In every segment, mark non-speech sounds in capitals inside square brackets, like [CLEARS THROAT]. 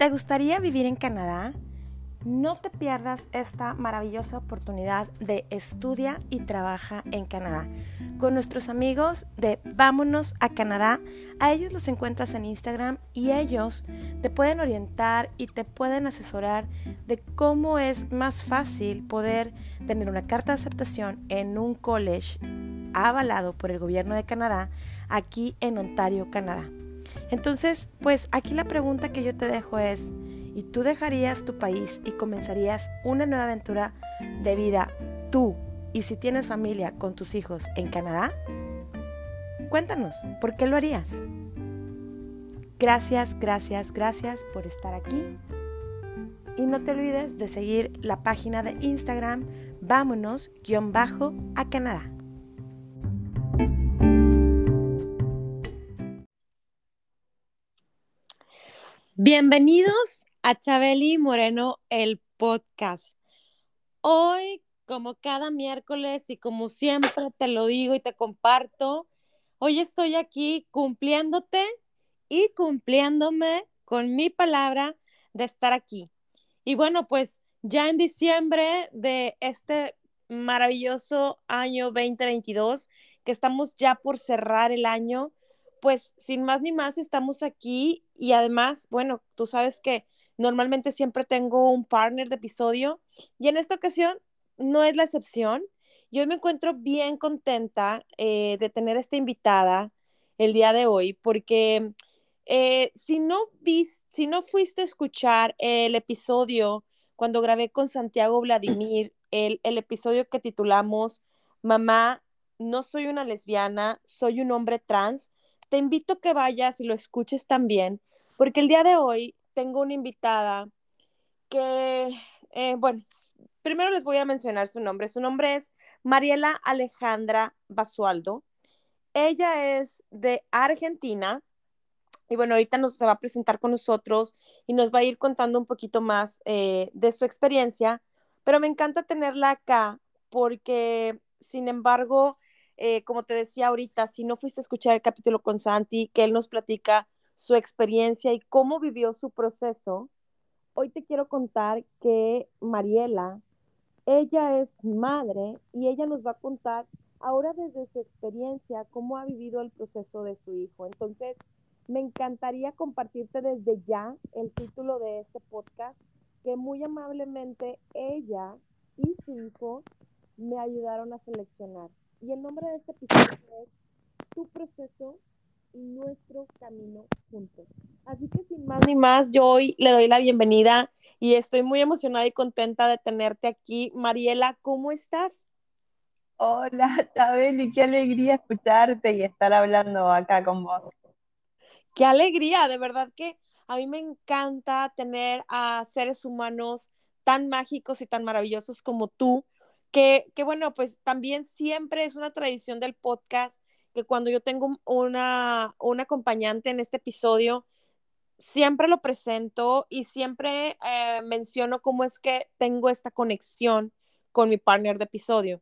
¿Te gustaría vivir en Canadá? No te pierdas esta maravillosa oportunidad de estudia y trabaja en Canadá con nuestros amigos de Vámonos a Canadá. A ellos los encuentras en Instagram y ellos te pueden orientar y te pueden asesorar de cómo es más fácil poder tener una carta de aceptación en un college avalado por el gobierno de Canadá aquí en Ontario, Canadá. Entonces, pues aquí la pregunta que yo te dejo es, ¿y tú dejarías tu país y comenzarías una nueva aventura de vida tú y si tienes familia con tus hijos en Canadá? Cuéntanos, ¿por qué lo harías? Gracias, gracias, gracias por estar aquí. Y no te olvides de seguir la página de Instagram vámonos-a Canadá. Bienvenidos a Chabeli Moreno, el podcast. Hoy, como cada miércoles y como siempre te lo digo y te comparto, hoy estoy aquí cumpliéndote y cumpliéndome con mi palabra de estar aquí. Y bueno, pues ya en diciembre de este maravilloso año 2022, que estamos ya por cerrar el año, pues sin más ni más estamos aquí y además, bueno, tú sabes que normalmente siempre tengo un partner de episodio y en esta ocasión no es la excepción. Yo me encuentro bien contenta eh, de tener esta invitada el día de hoy porque eh, si, no si no fuiste a escuchar el episodio cuando grabé con Santiago Vladimir, [CLEARS THROAT] el, el episodio que titulamos Mamá, no soy una lesbiana, soy un hombre trans, te invito a que vayas y lo escuches también, porque el día de hoy tengo una invitada que, eh, bueno, primero les voy a mencionar su nombre. Su nombre es Mariela Alejandra Basualdo. Ella es de Argentina y bueno, ahorita nos se va a presentar con nosotros y nos va a ir contando un poquito más eh, de su experiencia, pero me encanta tenerla acá porque, sin embargo, eh, como te decía ahorita, si no fuiste a escuchar el capítulo con Santi, que él nos platica su experiencia y cómo vivió su proceso, hoy te quiero contar que Mariela, ella es madre y ella nos va a contar ahora desde su experiencia cómo ha vivido el proceso de su hijo. Entonces, me encantaría compartirte desde ya el título de este podcast que muy amablemente ella y su hijo me ayudaron a seleccionar. Y el nombre de este episodio es Tu proceso y nuestro camino juntos. Así que sin más ni más, yo hoy le doy la bienvenida y estoy muy emocionada y contenta de tenerte aquí. Mariela, ¿cómo estás? Hola, Tabeli, qué alegría escucharte y estar hablando acá con vos. Qué alegría, de verdad que a mí me encanta tener a seres humanos tan mágicos y tan maravillosos como tú, que, bueno, pues también siempre es una tradición del podcast que cuando yo tengo una, acompañante en este episodio, siempre lo presento y siempre eh, menciono cómo es que tengo esta conexión con mi partner de episodio.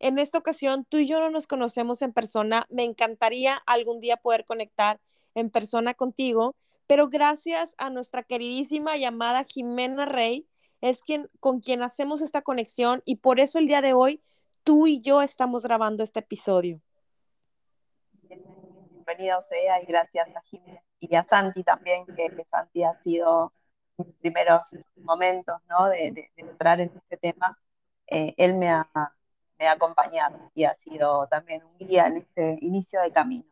En esta ocasión, tú y yo no nos conocemos en persona. Me encantaría algún día poder conectar en persona contigo, pero gracias a nuestra queridísima llamada Jimena Rey, es quien, con quien hacemos esta conexión y por eso el día de hoy tú y yo estamos grabando este episodio. Bienvenido sea y gracias a Jiménez y a Santi también, que, Santi ha sido mis primeros momentos ¿no? de, entrar en este tema. Eh, él me ha, me ha acompañado y ha sido también un guía en este inicio de camino.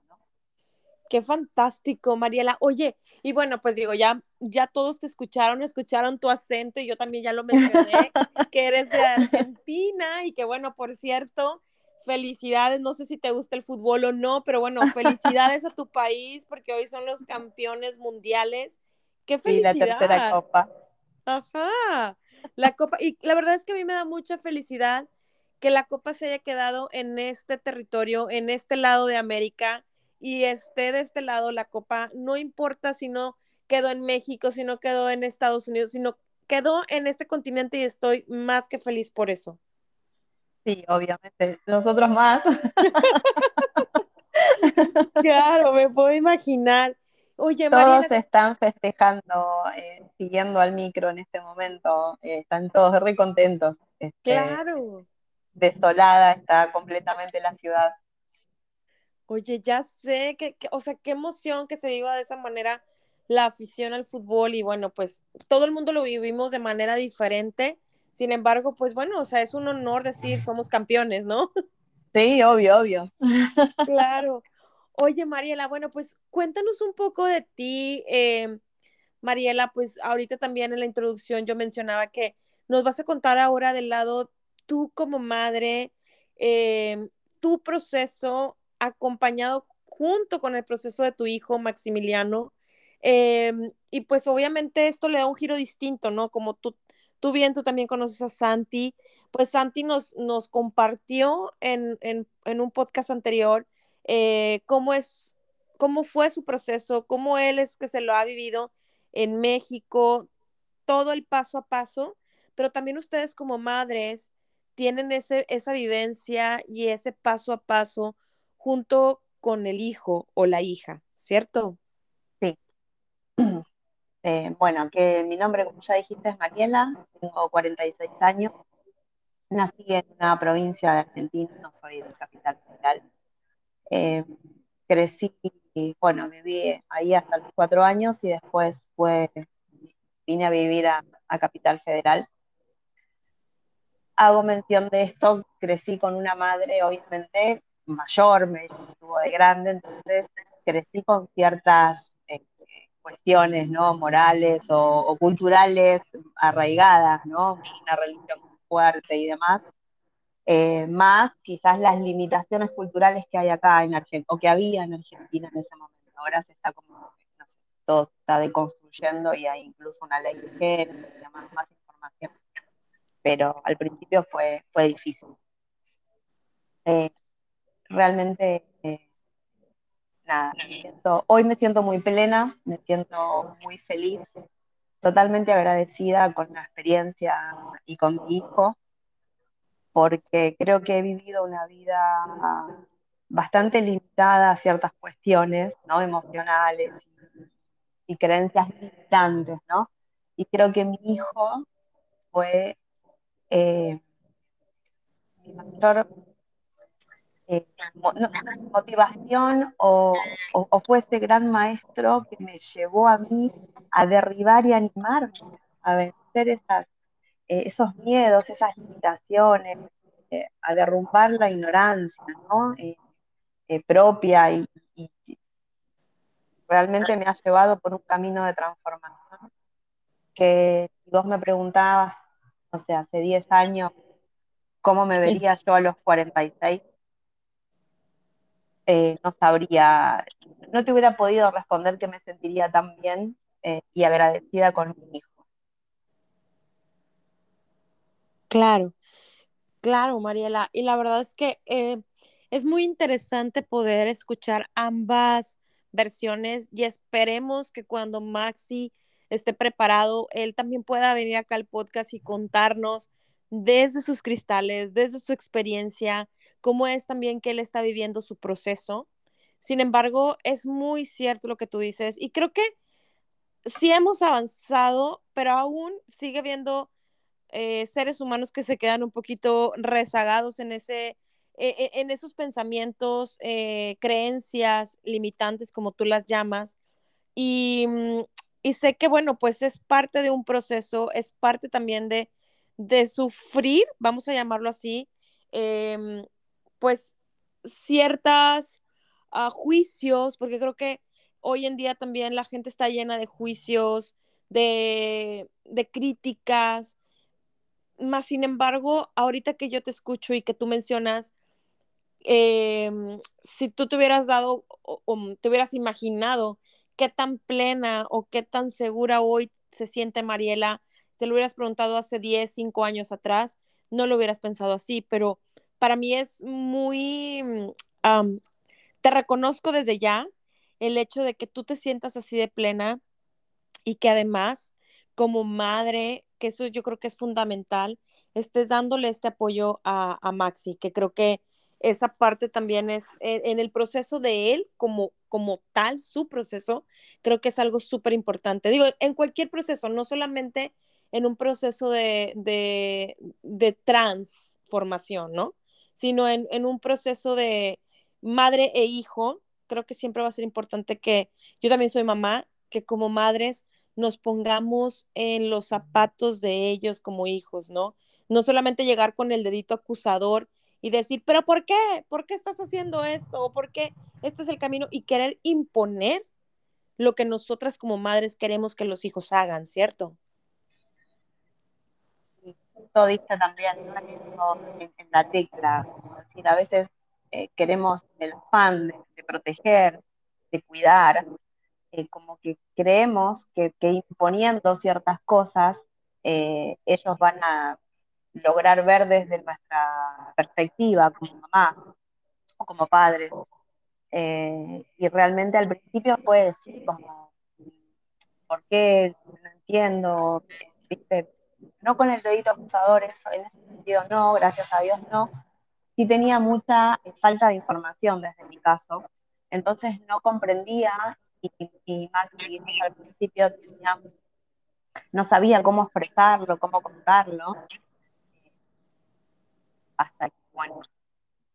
Qué fantástico, Mariela. Oye, y bueno, pues digo, ya, ya todos te escucharon, escucharon tu acento y yo también ya lo mencioné, [LAUGHS] que eres de Argentina y que bueno, por cierto, felicidades, no sé si te gusta el fútbol o no, pero bueno, [LAUGHS] felicidades a tu país porque hoy son los campeones mundiales. Qué felicidad. Y la tercera copa. Ajá. La copa, y la verdad es que a mí me da mucha felicidad que la copa se haya quedado en este territorio, en este lado de América y esté de este lado la copa, no importa si no quedó en México, si no quedó en Estados Unidos, sino quedó en este continente y estoy más que feliz por eso. Sí, obviamente, nosotros más. [LAUGHS] claro, me puedo imaginar. Oye, todos están festejando, eh, siguiendo al micro en este momento, eh, están todos re contentos. Este, claro. Desolada está completamente la ciudad. Oye, ya sé que, o sea, qué emoción que se viva de esa manera la afición al fútbol y bueno, pues todo el mundo lo vivimos de manera diferente. Sin embargo, pues bueno, o sea, es un honor decir somos campeones, ¿no? [LAUGHS] Sí, obvio, obvio. Claro. Oye, Mariela, bueno, pues cuéntanos un poco de ti. Eh, Mariela, pues ahorita también en la introducción yo mencionaba que nos vas a contar ahora del lado tú como madre, eh, tu proceso acompañado junto con el proceso de tu hijo Maximiliano. Eh, y pues obviamente esto le da un giro distinto, ¿no? Como tú, tú bien, tú también conoces a Santi, pues Santi nos, nos compartió en, en, en un podcast anterior eh, cómo es, cómo fue su proceso, cómo él es que se lo ha vivido en México, todo el paso a paso, pero también ustedes como madres tienen ese, esa vivencia y ese paso a paso junto con el hijo o la hija, ¿cierto? Sí. [CLEARS THROAT] Eh, bueno, que mi nombre, como ya dijiste, es Mariela, tengo 46 años, nací en una provincia de Argentina, no soy de capital federal. Eh, crecí, bueno, viví ahí hasta los cuatro años y después fue, vine a vivir a, Capital Federal. Hago mención de esto, crecí con una madre, obviamente, mayor, me tuvo de grande, entonces crecí con ciertas eh, cuestiones, ¿no? Morales o, culturales arraigadas, ¿no? Una religión fuerte y demás. Eh, más quizás las limitaciones culturales que hay acá en Argentina, o que había en Argentina en ese momento. Ahora se está como, no sé, todo se está deconstruyendo y hay incluso una ley de género y demás, más información. Pero al principio fue, fue difícil. Eh, realmente, eh, nada, hoy me siento muy plena, me siento muy feliz, totalmente agradecida con la experiencia y con mi hijo porque creo que he vivido una vida bastante limitada a ciertas cuestiones, ¿no? Emocionales y, creencias limitantes, ¿no? Y creo que mi hijo fue eh, mi mayor eh, motivación o, fue ese gran maestro que me llevó a mí a derribar y animarme a vencer esas eh, esos miedos, esas limitaciones, eh, a derrumbar la ignorancia ¿no? Eh, propia y, realmente me ha llevado por un camino de transformación que vos me preguntabas, o sea, hace 10 años, cómo me vería yo a los 46, no sabría, no te hubiera podido responder que me sentiría tan bien y agradecida con mi hijo. Claro, claro, Mariela. Y la verdad es que eh, es muy interesante poder escuchar ambas versiones y esperemos que cuando Maxi esté preparado, él también pueda venir acá al podcast y contarnos desde sus cristales, desde su experiencia, cómo es también que él está viviendo su proceso. Sin embargo, es muy cierto lo que tú dices y creo que sí hemos avanzado, pero aún sigue habiendo eh, seres humanos que se quedan un poquito rezagados en, ese, e, e, en esos pensamientos, eh, creencias limitantes, como tú las llamas. Mm, y, sé que, bueno, pues es parte de un proceso, es parte también de, de sufrir, vamos a llamarlo así, em, pues ciertas uh, juicios, porque creo que hoy en día también la gente está llena de juicios, de, de críticas, más sin embargo, ahorita que yo te escucho y que tú mencionas, em, si tú te hubieras dado o, te hubieras imaginado qué tan plena o qué tan segura hoy se siente Mariela, te lo hubieras preguntado hace 10, 5 años atrás, no lo hubieras pensado así, pero para mí es muy, te reconozco desde ya el hecho de que tú te sientas así de plena y que además como madre que eso yo creo que es fundamental, estés dándole este apoyo a, Maxi, que creo que esa parte también es en, el proceso de él como, como tal, su proceso, creo que es algo súper importante. Digo, en cualquier proceso, no solamente en un proceso de, de, de transformación, ¿no? Sino en, en, un proceso de madre e hijo, creo que siempre va a ser importante que yo también soy mamá, que como madres nos pongamos en los zapatos de ellos como hijos, ¿no? No solamente llegar con el dedito acusador y decir, pero ¿por qué? ¿Por qué estás haciendo esto? ¿O por qué este es el camino? Y querer imponer lo que nosotras como madres queremos que los hijos hagan, ¿cierto? Todo diste también en, la tecla, decir, a veces eh, queremos el afán de, proteger, de cuidar, eh, como que creemos que, imponiendo ciertas cosas, eh, ellos van a lograr ver desde nuestra perspectiva como mamá o como padre. Eh, y realmente al principio fue decir como, ¿por qué? No entiendo, ¿viste? No con el dedito acusador, eso, en ese sentido no, gracias a Dios no. Sí tenía mucha falta de información desde mi caso, entonces no comprendía y, y más al principio no sabía cómo expresarlo, cómo contarlo, hasta que, bueno,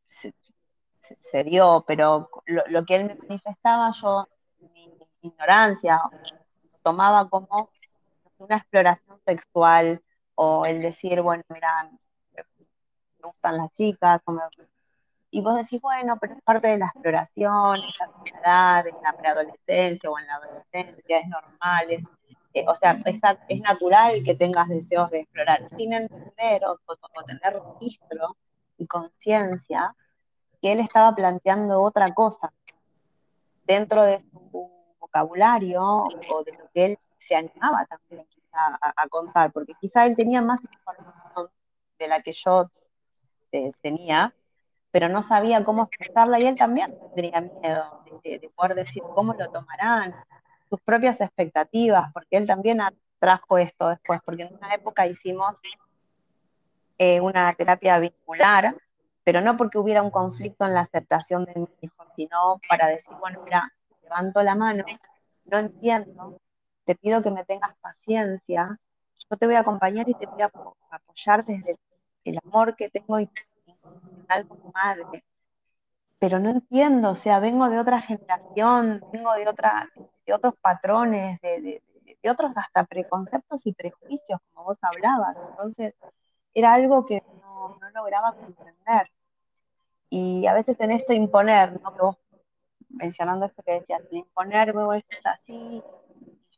se, dio, pero lo, que él me manifestaba, yo, mi, ignorancia, tomaba como una exploración sexual o el decir, bueno, mira, me gustan las chicas, y vos decís, bueno, pero es parte de la exploración, es la edad, en la preadolescencia o en la adolescencia, es normal, es eh, o sea, es, natural que tengas deseos de explorar, sin entender o, tener registro y conciencia que él estaba planteando otra cosa dentro de su vocabulario o de lo que él se animaba también a, contar, porque quizá él tenía más información de la que yo eh, tenía, pero no sabía cómo expresarla y él también tendría miedo de, de poder decir cómo lo tomarán, sus propias expectativas, porque él también trajo esto después, porque en una época hicimos eh, una terapia vincular, pero no porque hubiera un conflicto en la aceptación de mi hijo, sino para decir, bueno, mira, levanto la mano, no entiendo, te pido que me tengas paciencia, yo te voy a acompañar y te voy a apoyar desde el amor que tengo incondicional como madre, pero no entiendo, o sea, vengo de otra generación, vengo de otra, de otros patrones, de, otros hasta preconceptos y prejuicios, como vos hablabas. Entonces, era algo que no, lograba comprender. Y a veces en esto imponer, ¿no? que vos mencionando esto que decías, imponer, luego esto es así,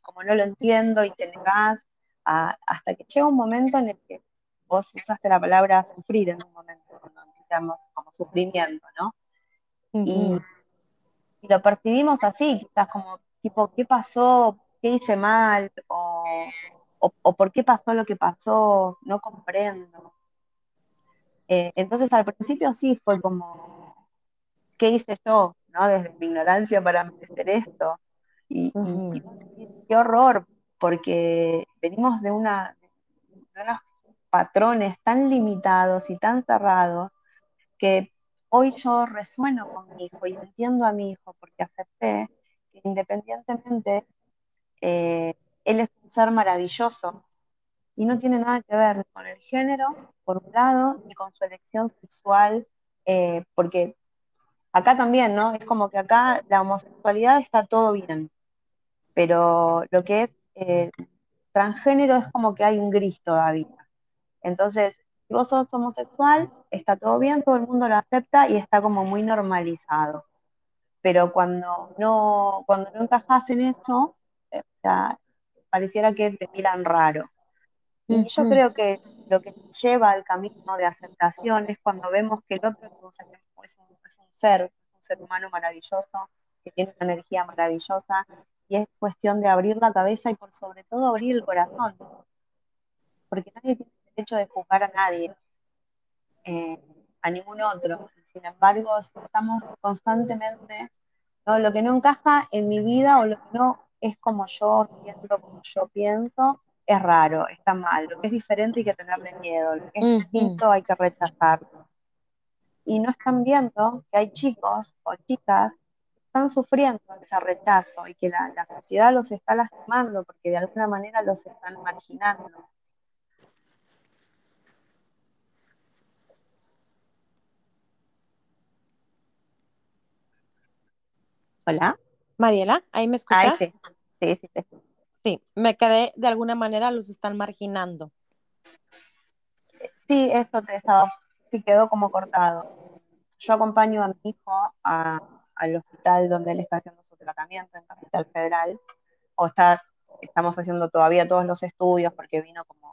como no lo entiendo y te negás, hasta que llega un momento en el que vos usaste la palabra sufrir en un momento, cuando empezamos como sufrimiento, ¿no? y, y, lo percibimos así, quizás como tipo, ¿qué pasó? ¿Qué hice mal? O, por qué pasó lo que pasó? No comprendo. Eh, entonces al principio sí fue como, ¿qué hice yo? ¿no? Desde mi ignorancia para merecer esto. Y, qué horror, porque venimos de, una, de unos patrones tan limitados y tan cerrados que hoy yo resueno con mi hijo y entiendo a mi hijo porque acepté independientemente, eh, él es un ser maravilloso y no tiene nada que ver con el género, por un lado, y con su elección sexual, eh, porque acá también, ¿no? Es como que acá la homosexualidad está todo bien, pero lo que es eh, transgénero es como que hay un gris todavía. Entonces, si vos sos homosexual, está todo bien, todo el mundo lo acepta y está como muy normalizado pero cuando no, cuando no encajas en eso, eh, pareciera que te miran raro. Y yo creo que lo que lleva al camino de aceptación es cuando vemos que el otro es un, ser, un ser humano maravilloso, que tiene una energía maravillosa, y es cuestión de abrir la cabeza y por sobre todo abrir el corazón, porque nadie tiene derecho de juzgar a nadie, eh, a ningún otro. Sin embargo, estamos constantemente, ¿no? lo que no encaja en mi vida o lo que no es como yo siento, como yo pienso, es raro, está mal. Lo que es diferente hay que tenerle miedo, lo que es distinto hay que rechazarlo. y no están viendo que hay chicos o chicas están sufriendo ese rechazo y que la, la sociedad los está lastimando porque de alguna manera los están marginando. Hola. Mariela, ¿ahí me Ay, escuchas? sí, sí, sí, sí. Sí, me quedé, de alguna manera los están marginando. Sí, eso te estaba, sí quedó como cortado. Yo acompaño a mi hijo a- al hospital donde él está haciendo su tratamiento en Capital Federal, o está, estamos haciendo todavía todos los estudios porque vino como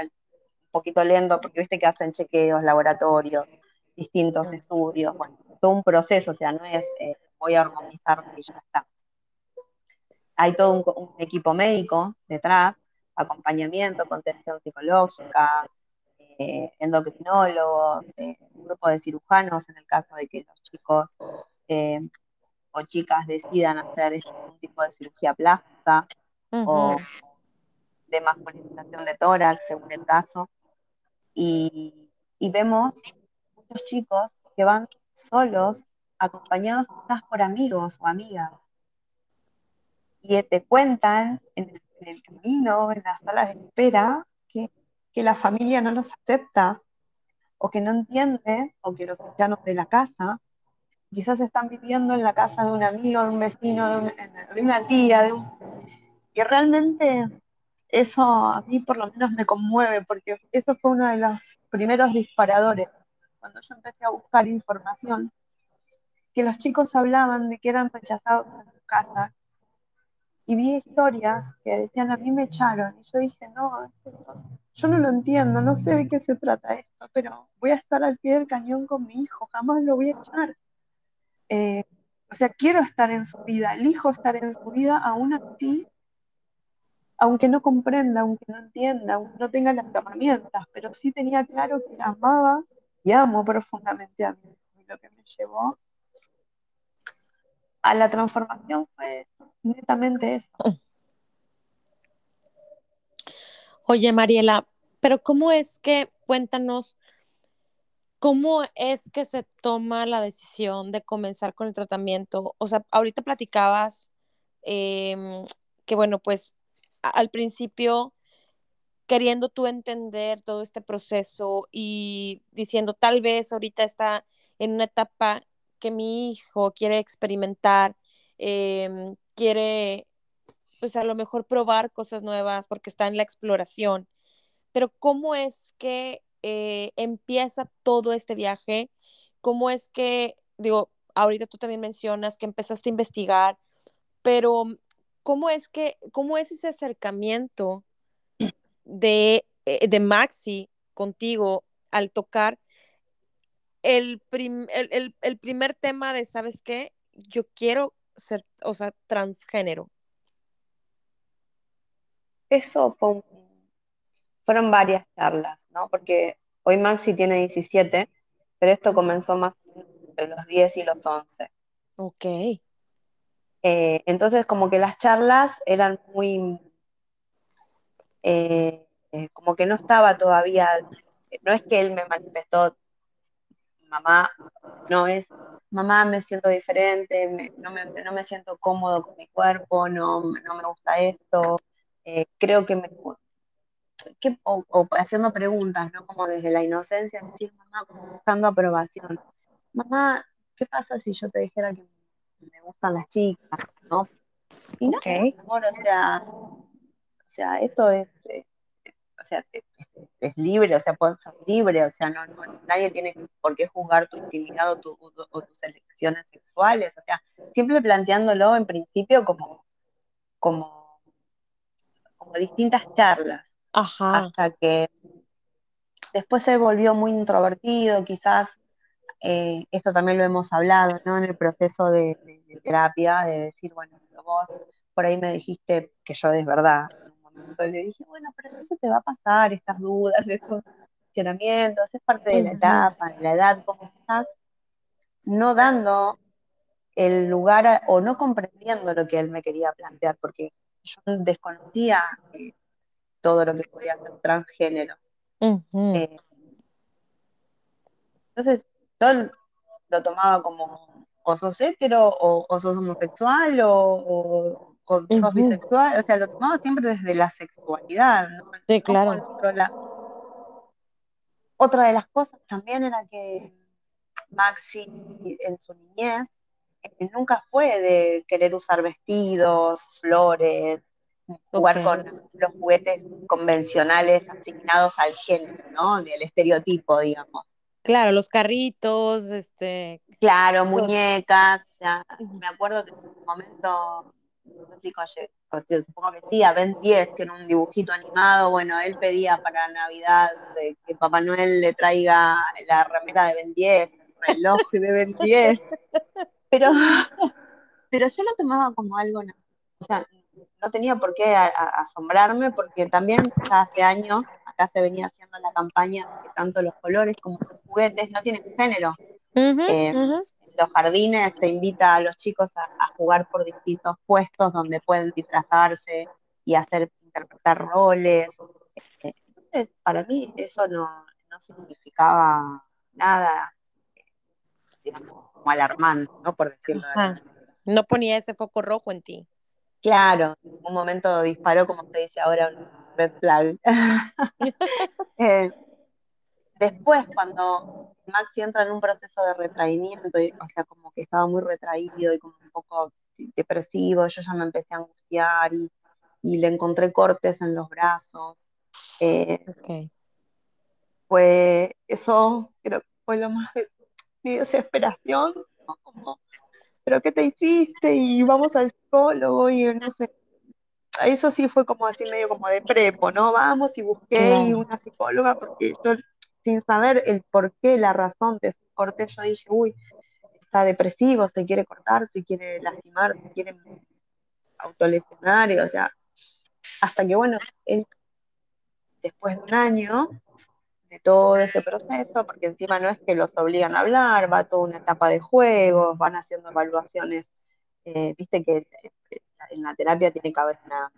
un poquito lento, porque viste que hacen chequeos, laboratorios, distintos estudios, bueno, todo un proceso, o sea, no es eh, voy a organizar y ya está. Hay todo un, un equipo médico detrás, acompañamiento, contención psicológica, eh, endocrinólogos, eh, un grupo de cirujanos en el caso de que los chicos eh, o chicas decidan hacer un tipo de cirugía plástica o Ujú. de masculinización de tórax, según el caso. Y, y vemos muchos chicos que van solos, acompañados quizás por amigos o amigas. Y te cuentan en el, en el camino, en las salas de espera, que, que la familia no los acepta o que no entiende o que los echaron de la casa. Quizás están viviendo en la casa de un amigo, de un vecino, de, un, de una tía, de un... y realmente eso a mí por lo menos me conmueve porque eso fue uno de los primeros disparadores cuando yo empecé a buscar información que los chicos hablaban de que eran rechazados en sus casas y vi historias que decían a mí me echaron y yo dije no, yo no lo entiendo, no sé de qué se trata esto, pero voy a estar al pie del cañón con mi hijo, jamás lo voy a echar. Eh, o sea, quiero estar en su vida, elijo estar en su vida aún así, aunque no comprenda, aunque no entienda, aunque no tenga las herramientas, pero sí tenía claro que amaba y amo profundamente a mí. Lo que me llevó a la transformación fue netamente eso. Oye, Mariela, pero ¿cómo es que, cuéntanos, cómo es que se toma la decisión de comenzar con el tratamiento? O sea, ahorita platicabas eh, que, bueno, pues al principio queriendo tú entender todo este proceso y diciendo, tal vez ahorita está en una etapa que mi hijo quiere experimentar, eh, quiere, pues a lo mejor probar cosas nuevas porque está en la exploración. Pero ¿cómo es que eh, empieza todo este viaje? ¿Cómo es que, digo, ahorita tú también mencionas que empezaste a investigar, pero ¿cómo es que, cómo es ese acercamiento de, eh, de Maxi contigo al tocar el, el, el, el, primer tema de, ¿sabes qué? Yo quiero ser, o sea, transgénero. Eso fue un, fueron varias charlas, ¿no? Porque hoy Maxi tiene 17, pero esto comenzó más entre los 10 y los 11. Ok. Eh, entonces, como que las charlas eran muy, eh, eh, como que no estaba todavía, no es que él me manifestó, mamá, no es, mamá, me siento diferente, me, no, me, no, me, siento cómodo con mi cuerpo, no, no me gusta esto, eh, creo que me... Que, o, o, haciendo preguntas, ¿no? Como desde la inocencia, decir, mamá, buscando aprobación. Mamá, ¿qué pasa si yo te dijera que me gustan las chicas, ¿no? Y no, okay. amor, o sea, o sea, eso es, eh, o sea, es, es, libre, o sea, puedes ser libre, o sea, no, no, nadie tiene por qué juzgar tu intimidad o, tu, o, o, tus elecciones sexuales, o sea, siempre planteándolo en principio como, como, como distintas charlas, Ajá. hasta que después se volvió muy introvertido, quizás eh, esto también lo hemos hablado, ¿no? En el proceso de, de, de terapia, de decir, bueno, vos por ahí me dijiste que yo es verdad, en un momento le dije, bueno, pero eso te va a pasar, estas dudas, estos cuestionamientos, es parte de la etapa, de la edad, cómo estás no dando el lugar a, o no comprendiendo lo que él me quería plantear, porque yo desconocía eh, todo lo que podía ser transgénero. Uh -huh. eh, entonces, yo lo tomaba como o sos hetero o, o sos homosexual o, o- o sos bisexual, o sea, lo tomaba siempre desde la sexualidad, ¿no? Sí, claro. Otra de las cosas también era que Maxi en su niñez eh, nunca fue de querer usar vestidos, flores, Jugar con los juguetes convencionales asignados al género, ¿no? Del estereotipo, digamos. Claro, los carritos, este. Claro, muñecas, ya, me acuerdo que en un momento, no sé si colle- o sea, supongo que sí, a Ben 10, que era un dibujito animado, bueno, él pedía para Navidad de que Papá Noel le traiga la remera de Ben 10, el reloj de Ben 10, [LAUGHS] pero, [LAUGHS] pero yo lo tomaba como algo, o sea, no tenía por qué a- a- asombrarme, porque también ya hace años acá se venía haciendo la campaña de que tanto los colores como los juguetes no tienen género. Eh, en los jardines se invita a los chicos a, a jugar por distintos puestos donde pueden disfrazarse y hacer interpretar roles. Eh, Entonces, para mí eso no, no significaba nada, digamos, como alarmante, ¿no? Por decirlo. No ponía ese foco rojo en ti. Claro, en un momento disparó, como se dice ahora, una red flag. [LAUGHS] Eh, después, cuando Maxi entra en un proceso de retraimiento, o sea, como que estaba muy retraído y como un poco depresivo, yo ya me empecé a angustiar y, y le encontré cortes en los brazos. Eh, eso creo que fue lo más de mi desesperación, ¿no? Como, ¿pero qué te hiciste? Y vamos al psicólogo y no sé. Eso sí fue como así medio como de prepo, ¿no? Vamos y busqué y una psicóloga porque yo sin saber el por qué, la razón de su corte, yo dije, uy, está depresivo, se quiere cortar, se quiere lastimar, se quiere autolesionar, y, o sea, hasta que bueno, él después de un año de todo ese proceso, porque encima no es que los obligan a hablar, va toda una etapa de juegos, van haciendo evaluaciones, eh, viste que en la terapia tiene que haber una,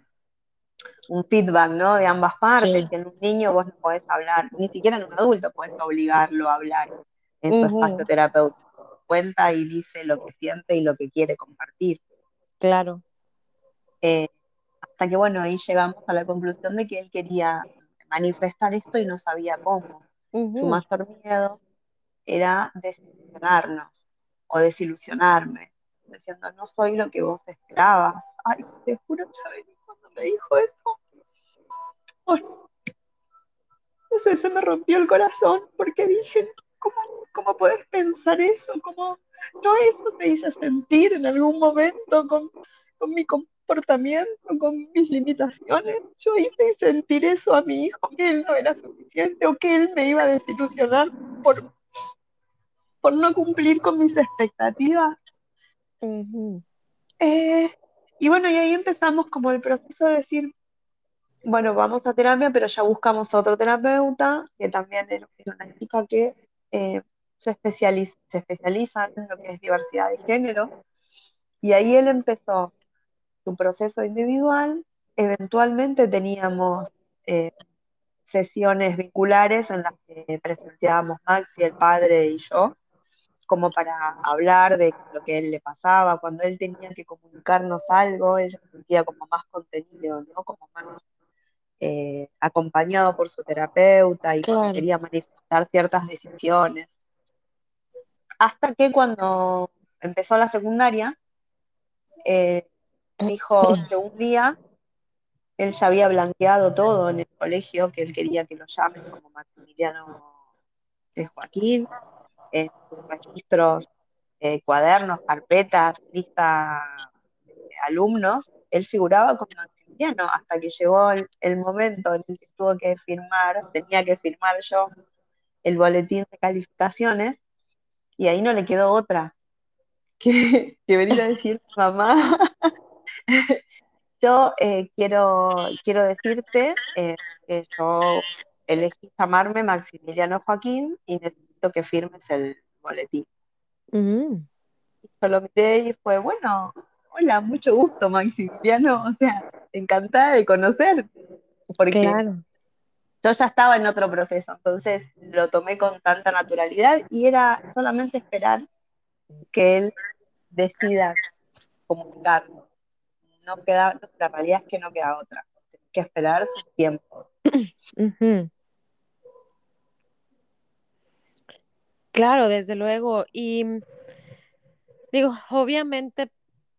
un feedback, ¿no? De ambas partes, Sí. que en un niño vos no podés hablar, ni siquiera en un adulto podés obligarlo a hablar en su Ujú. espacio terapéutico. Cuenta y dice lo que siente y lo que quiere compartir. Claro. Eh, hasta que, bueno, ahí llegamos a la conclusión de que él quería manifestar esto y no sabía cómo. Su mayor miedo era desilusionarnos o desilusionarme, diciendo, no soy lo que vos esperabas. Ay, te juro, Chabeli, cuando me dijo eso, ay, no sé, se me rompió el corazón porque dije, ¿cómo, cómo puedes pensar eso? ¿Cómo no eso te hizo sentir en algún momento con, con mi comportamiento, con mis limitaciones? Yo hice sentir eso a mi hijo, que él no era suficiente o que él me iba a desilusionar por, por no cumplir con mis expectativas. Ujú. Eh, y bueno, y ahí empezamos como el proceso de decir, bueno, vamos a terapia, pero ya buscamos otro terapeuta, que también era una chica que eh, se especializa, se especializa en lo que es diversidad de género, y ahí él empezó su proceso individual, eventualmente teníamos eh, sesiones vinculares en las que presenciábamos Maxi, el padre y yo, como para hablar de lo que a él le pasaba, cuando él tenía que comunicarnos algo, él se sentía como más contenido, ¿no? Como más eh, acompañado por su terapeuta y Claro. quería manifestar ciertas decisiones. Hasta que cuando empezó la secundaria, eh, dijo que un día él ya había blanqueado todo en el colegio, que él quería que lo llamen como Maximiliano de Joaquín, en sus registros, eh, cuadernos, carpetas, lista de alumnos, él figuraba como Maximiliano, hasta que llegó el, momento en el que tuvo que firmar, tenía que firmar yo el boletín de calificaciones, y ahí no le quedó otra que, que venir a decir, mamá, [LAUGHS] yo eh, quiero, quiero decirte eh, que yo elegí llamarme Maximiliano Joaquín y necesito que firmes el boletín. Ujú. Yo lo miré y fue, bueno, hola, mucho gusto, Maximiliano, o sea, encantada de conocerte, porque Claro. yo ya estaba en otro proceso, entonces lo tomé con tanta naturalidad y era solamente esperar que él decida comunicarlo. No queda, la realidad es que no queda otra, que esperar su tiempo. Claro, desde luego. Y digo, obviamente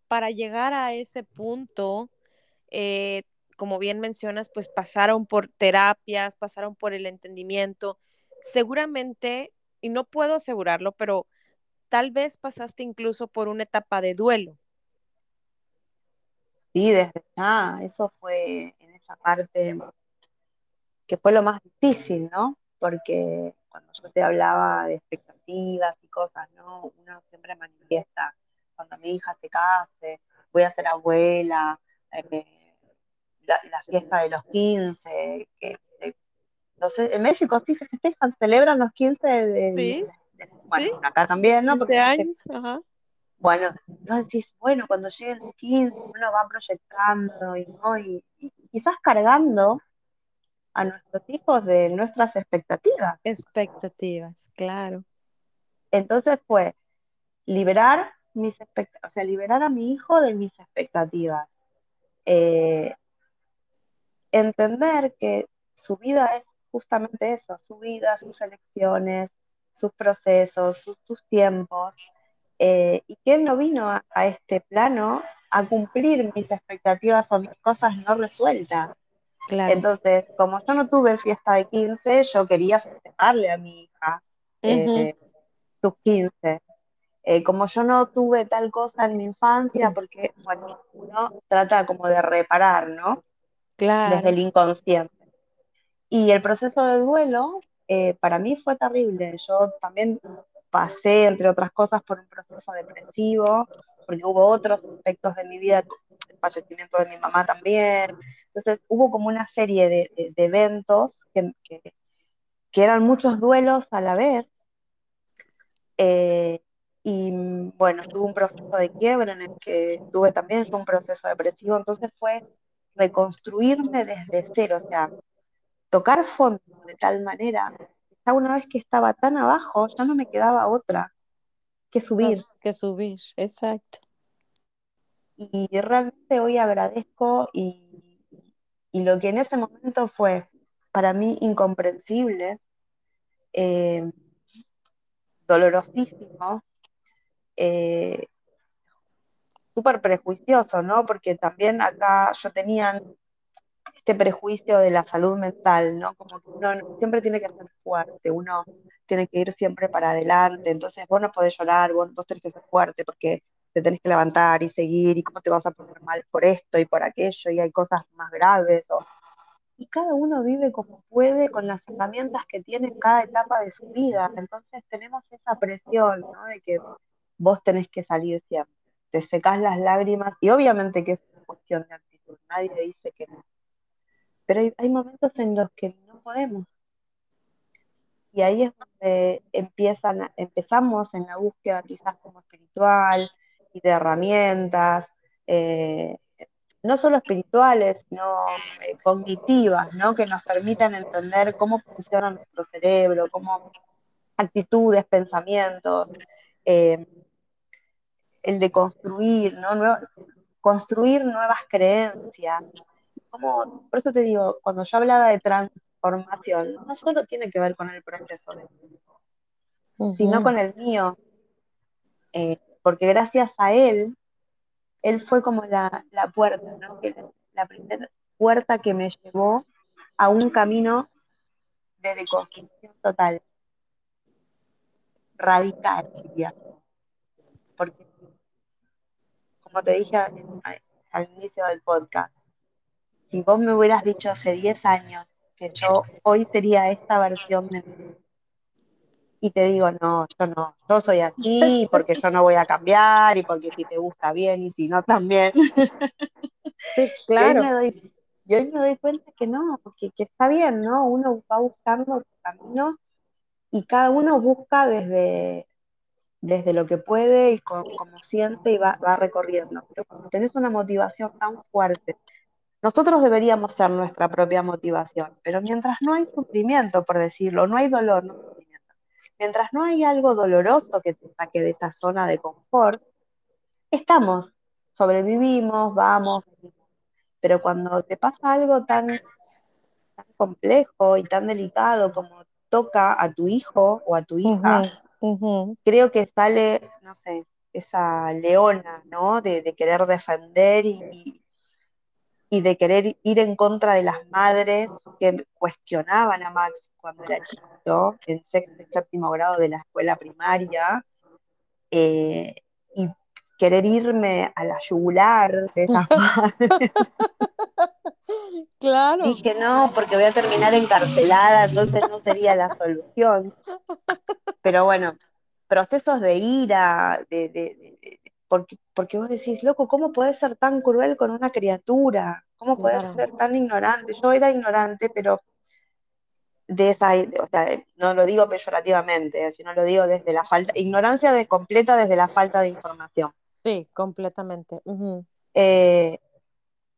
para llegar a ese punto, eh, como bien mencionas, pues pasaron por terapias, pasaron por el entendimiento. Seguramente, y no puedo asegurarlo, pero tal vez pasaste incluso por una etapa de duelo. Sí, desde ya, eso fue en esa parte que fue lo más difícil, ¿no? Porque cuando yo te hablaba de expectativas y cosas, ¿no? Uno siempre manifiesta, cuando mi hija se case, voy a ser abuela, eh, la, la, fiesta de los 15, que, que, no sé, en México sí se festejan, celebran los 15 de, ¿Sí? de bueno, ¿Sí? acá también, ¿no? 15 Porque años, ajá. Bueno, no decís, bueno, cuando lleguen los 15, uno va proyectando y, ¿no? y, y quizás cargando a nuestros hijos de nuestras expectativas. Expectativas, claro. Entonces fue liberar mis expectativas, o sea, liberar a mi hijo de mis expectativas. Eh, entender que su vida es justamente eso, su vida, sus elecciones, sus procesos, sus, sus tiempos, eh, y que él no vino a, a, este plano a cumplir mis expectativas o mis cosas no resueltas. Claro. Entonces, como yo no tuve fiesta de 15, yo quería festejarle a mi hija eh, uh -huh. sus 15. Eh, como yo no tuve tal cosa en mi infancia, porque, bueno, uno trata como de reparar, ¿no? Claro. Desde el inconsciente. Y el proceso de duelo, eh, para mí fue terrible. Yo también pasé, entre otras cosas, por un proceso depresivo, porque hubo otros aspectos de mi vida, el fallecimiento de mi mamá también. Entonces hubo como una serie de, eventos que, que, que, eran muchos duelos a la vez. Eh, y bueno, tuve un proceso de quiebra en el que tuve también un proceso depresivo, entonces fue reconstruirme desde cero, o sea, tocar fondo de tal manera, ya una vez que estaba tan abajo, ya no me quedaba otra que subir. Más que subir, exacto. Y realmente hoy agradezco y, y lo que en ese momento fue para mí incomprensible, eh, dolorosísimo, eh, súper prejuicioso, ¿no? Porque también acá yo tenía este prejuicio de la salud mental, ¿no? Como que uno siempre tiene que ser fuerte, uno tiene que ir siempre para adelante, entonces vos no podés llorar, vos, vos tenés que ser fuerte porque te tenés que levantar y seguir, y cómo te vas a poner mal por esto y por aquello, y hay cosas más graves, o... y cada uno vive como puede con las herramientas que tiene en cada etapa de su vida, entonces tenemos esa presión, ¿no? De que vos tenés que salir siempre, te secás las lágrimas, y obviamente que es una cuestión de actitud, nadie dice que no, pero hay, hay, momentos en los que no podemos. Y ahí es donde empiezan, empezamos en la búsqueda quizás como espiritual y de herramientas, eh, no solo espirituales, sino eh, cognitivas, ¿no? que nos permitan entender cómo funciona nuestro cerebro, cómo actitudes, pensamientos, eh, el de construir, ¿no? Construir nuevas creencias, como, por eso te digo, cuando yo hablaba de transformación, no solo tiene que ver con el proceso de uh -huh. sino con el mío. Eh, porque gracias a él, él fue como la, la puerta, ¿no? Que la, la primera puerta que me llevó a un camino de deconstrucción total, radical, diría. Porque, como te dije al inicio del podcast, si vos me hubieras dicho hace 10 años que yo hoy sería esta versión de mí, y te digo, no, yo no, yo soy así, porque yo no voy a cambiar, y porque si te gusta bien, y si no también. [LAUGHS] Sí, claro. Y hoy me doy, y hoy me doy cuenta que no, que, que está bien, ¿no? Uno va buscando su camino, y cada uno busca desde, desde lo que puede y con, como siente y va, va recorriendo. Pero cuando tenés una motivación tan fuerte nosotros deberíamos ser nuestra propia motivación, pero mientras no hay sufrimiento, por decirlo, no hay dolor, no sufrimiento, mientras no hay algo doloroso que te saque de esa zona de confort, estamos, sobrevivimos, vamos, pero cuando te pasa algo tan, tan complejo y tan delicado como toca a tu hijo o a tu hija, creo que sale, no sé, esa leona, ¿no? De, de querer defender y, y de querer ir en contra de las madres que cuestionaban a Max cuando era chiquito, en sexto y séptimo grado de la escuela primaria, eh, y querer irme a la yugular de esas [LAUGHS] madres. Claro, Dije, no, porque voy a terminar encarcelada, entonces no sería la solución. Pero bueno, procesos de ira, de, de- de- de- porque, porque vos decís, loco, ¿cómo podés ser tan cruel con una criatura? ¿Cómo podés claro. ser tan ignorante? Yo era ignorante, pero de esa, o sea, no lo digo peyorativamente, sino lo digo desde la falta, ignorancia de, completa desde la falta de información. Sí, completamente. Eh,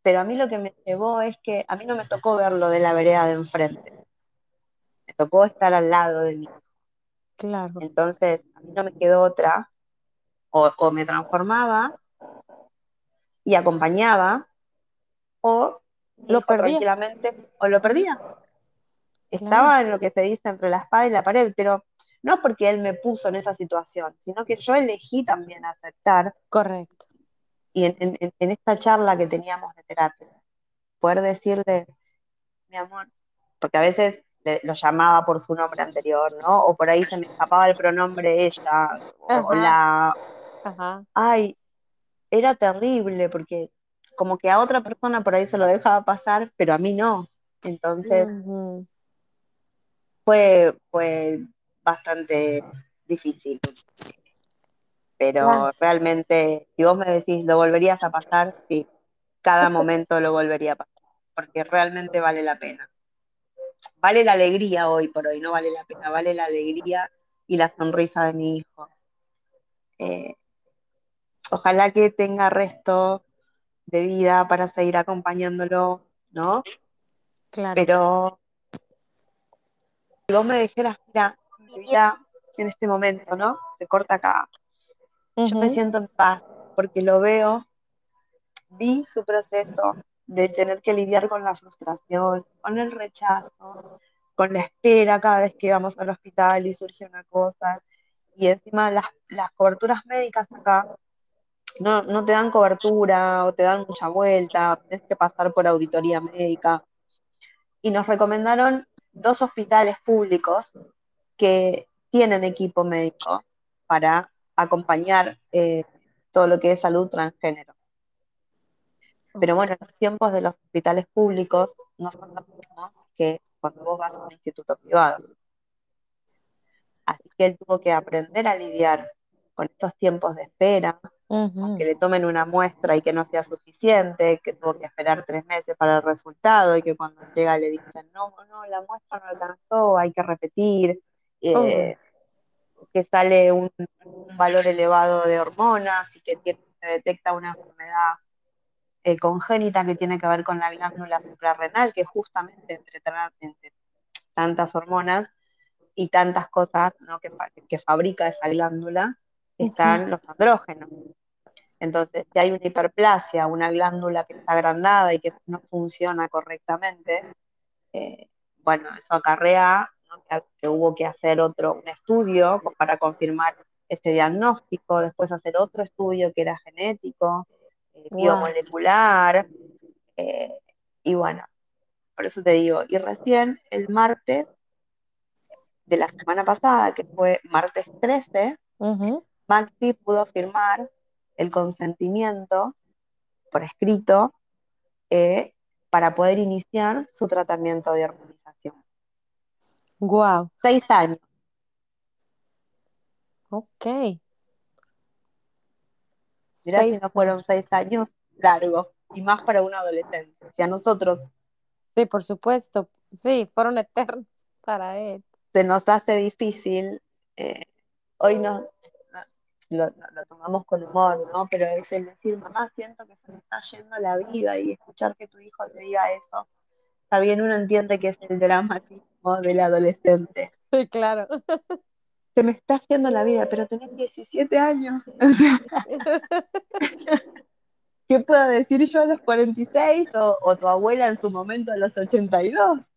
pero a mí lo que me llevó es que a mí no me tocó verlo de la vereda de enfrente, me tocó estar al lado de mí. Claro. Entonces, a mí no me quedó otra, o, o me transformaba y acompañaba, o Lo hijo perdías. tranquilamente, o lo perdía. Claro. Estaba en lo que se dice entre la espada y la pared, pero no porque él me puso en esa situación, sino que yo elegí también aceptar, Correcto. y en, en- en esta charla que teníamos de terapia, poder decirle, mi amor, porque a veces le- lo llamaba por su nombre anterior, ¿no? O por ahí se me escapaba el pronombre ella, o, la, Ajá. ay, era terrible, porque como que a otra persona por ahí se lo dejaba pasar, pero a mí no. Entonces fue, fue bastante difícil, pero realmente, si vos me decís, ¿lo volverías a pasar? Sí, cada momento lo volvería a pasar, porque realmente vale la pena. Vale la alegría hoy por hoy, no vale la pena, vale la alegría y la sonrisa de mi hijo. Eh, ojalá que tenga resto de vida para seguir acompañándolo, ¿no? Claro. Pero si vos me dijeras, mira, mi vida en este momento, ¿no? Se corta acá. Yo me siento en paz porque lo veo, vi su proceso de tener que lidiar con la frustración, con el rechazo, con la espera cada vez que vamos al hospital y surge una cosa. Y encima las, las coberturas médicas acá no, no te dan cobertura o te dan mucha vuelta, tienes que pasar por auditoría médica. Y nos recomendaron dos hospitales públicos que tienen equipo médico para acompañar eh, todo lo que es salud transgénero. Pero bueno, los tiempos de los hospitales públicos no son los mismos que cuando vos vas a un instituto privado. Así que él tuvo que aprender a lidiar con estos tiempos de espera, que le tomen una muestra y que no sea suficiente, que tuvo que esperar tres meses para el resultado y que cuando llega le dicen, no, no, la muestra no alcanzó, hay que repetir, eh, que sale un, un valor elevado de hormonas y que tiene- se detecta una enfermedad eh, congénita que tiene que ver con la glándula suprarrenal, que justamente entre, tantas hormonas y tantas cosas ¿no? que, fa- que fabrica esa glándula, están los andrógenos. Entonces, si hay una hiperplasia, una glándula que está agrandada y que no funciona correctamente, eh, bueno, eso acarrea ¿no? que, que hubo que hacer otro, un estudio para confirmar ese diagnóstico, después hacer otro estudio que era genético, eh, Wow. biomolecular, eh, y bueno, por eso te digo, y recién el martes de la semana pasada, que fue martes 13, Ujú. Maxi pudo firmar el consentimiento por escrito eh, para poder iniciar su tratamiento de hormonización. Wow. Seis años. Ok. Mirá si Seis no fueron seis años largos, y más para un adolescente. Si a nosotros Sí, por supuesto. Sí, fueron eternos para él. se nos hace difícil, eh, hoy no, lo, lo, tomamos con humor, ¿no? Pero es el decir, mamá, siento que se me está yendo la vida y escuchar que tu hijo te diga eso. Está bien, uno entiende que es el dramatismo del adolescente. Sí, claro. Se me está yendo la vida, pero tenés 17 años. [LAUGHS] [LAUGHS] ¿Qué puedo decir yo a los 46 o, o tu abuela en su momento a los 82?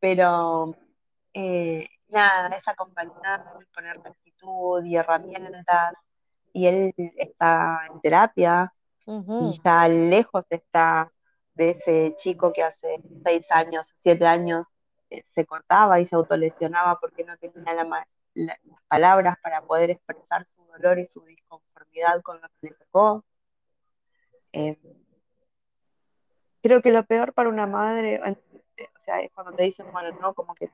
Pero eh, nada, es acompañar, poner actitud y herramientas. Y él está en terapia y ya lejos está de ese chico que hace seis años, siete años eh, se cortaba y se autolesionaba porque no tenía las palabras para poder expresar su dolor y su disconformidad con lo que le tocó. Eh, creo que lo peor para una madre, o sea, es cuando te dicen, bueno, no, como que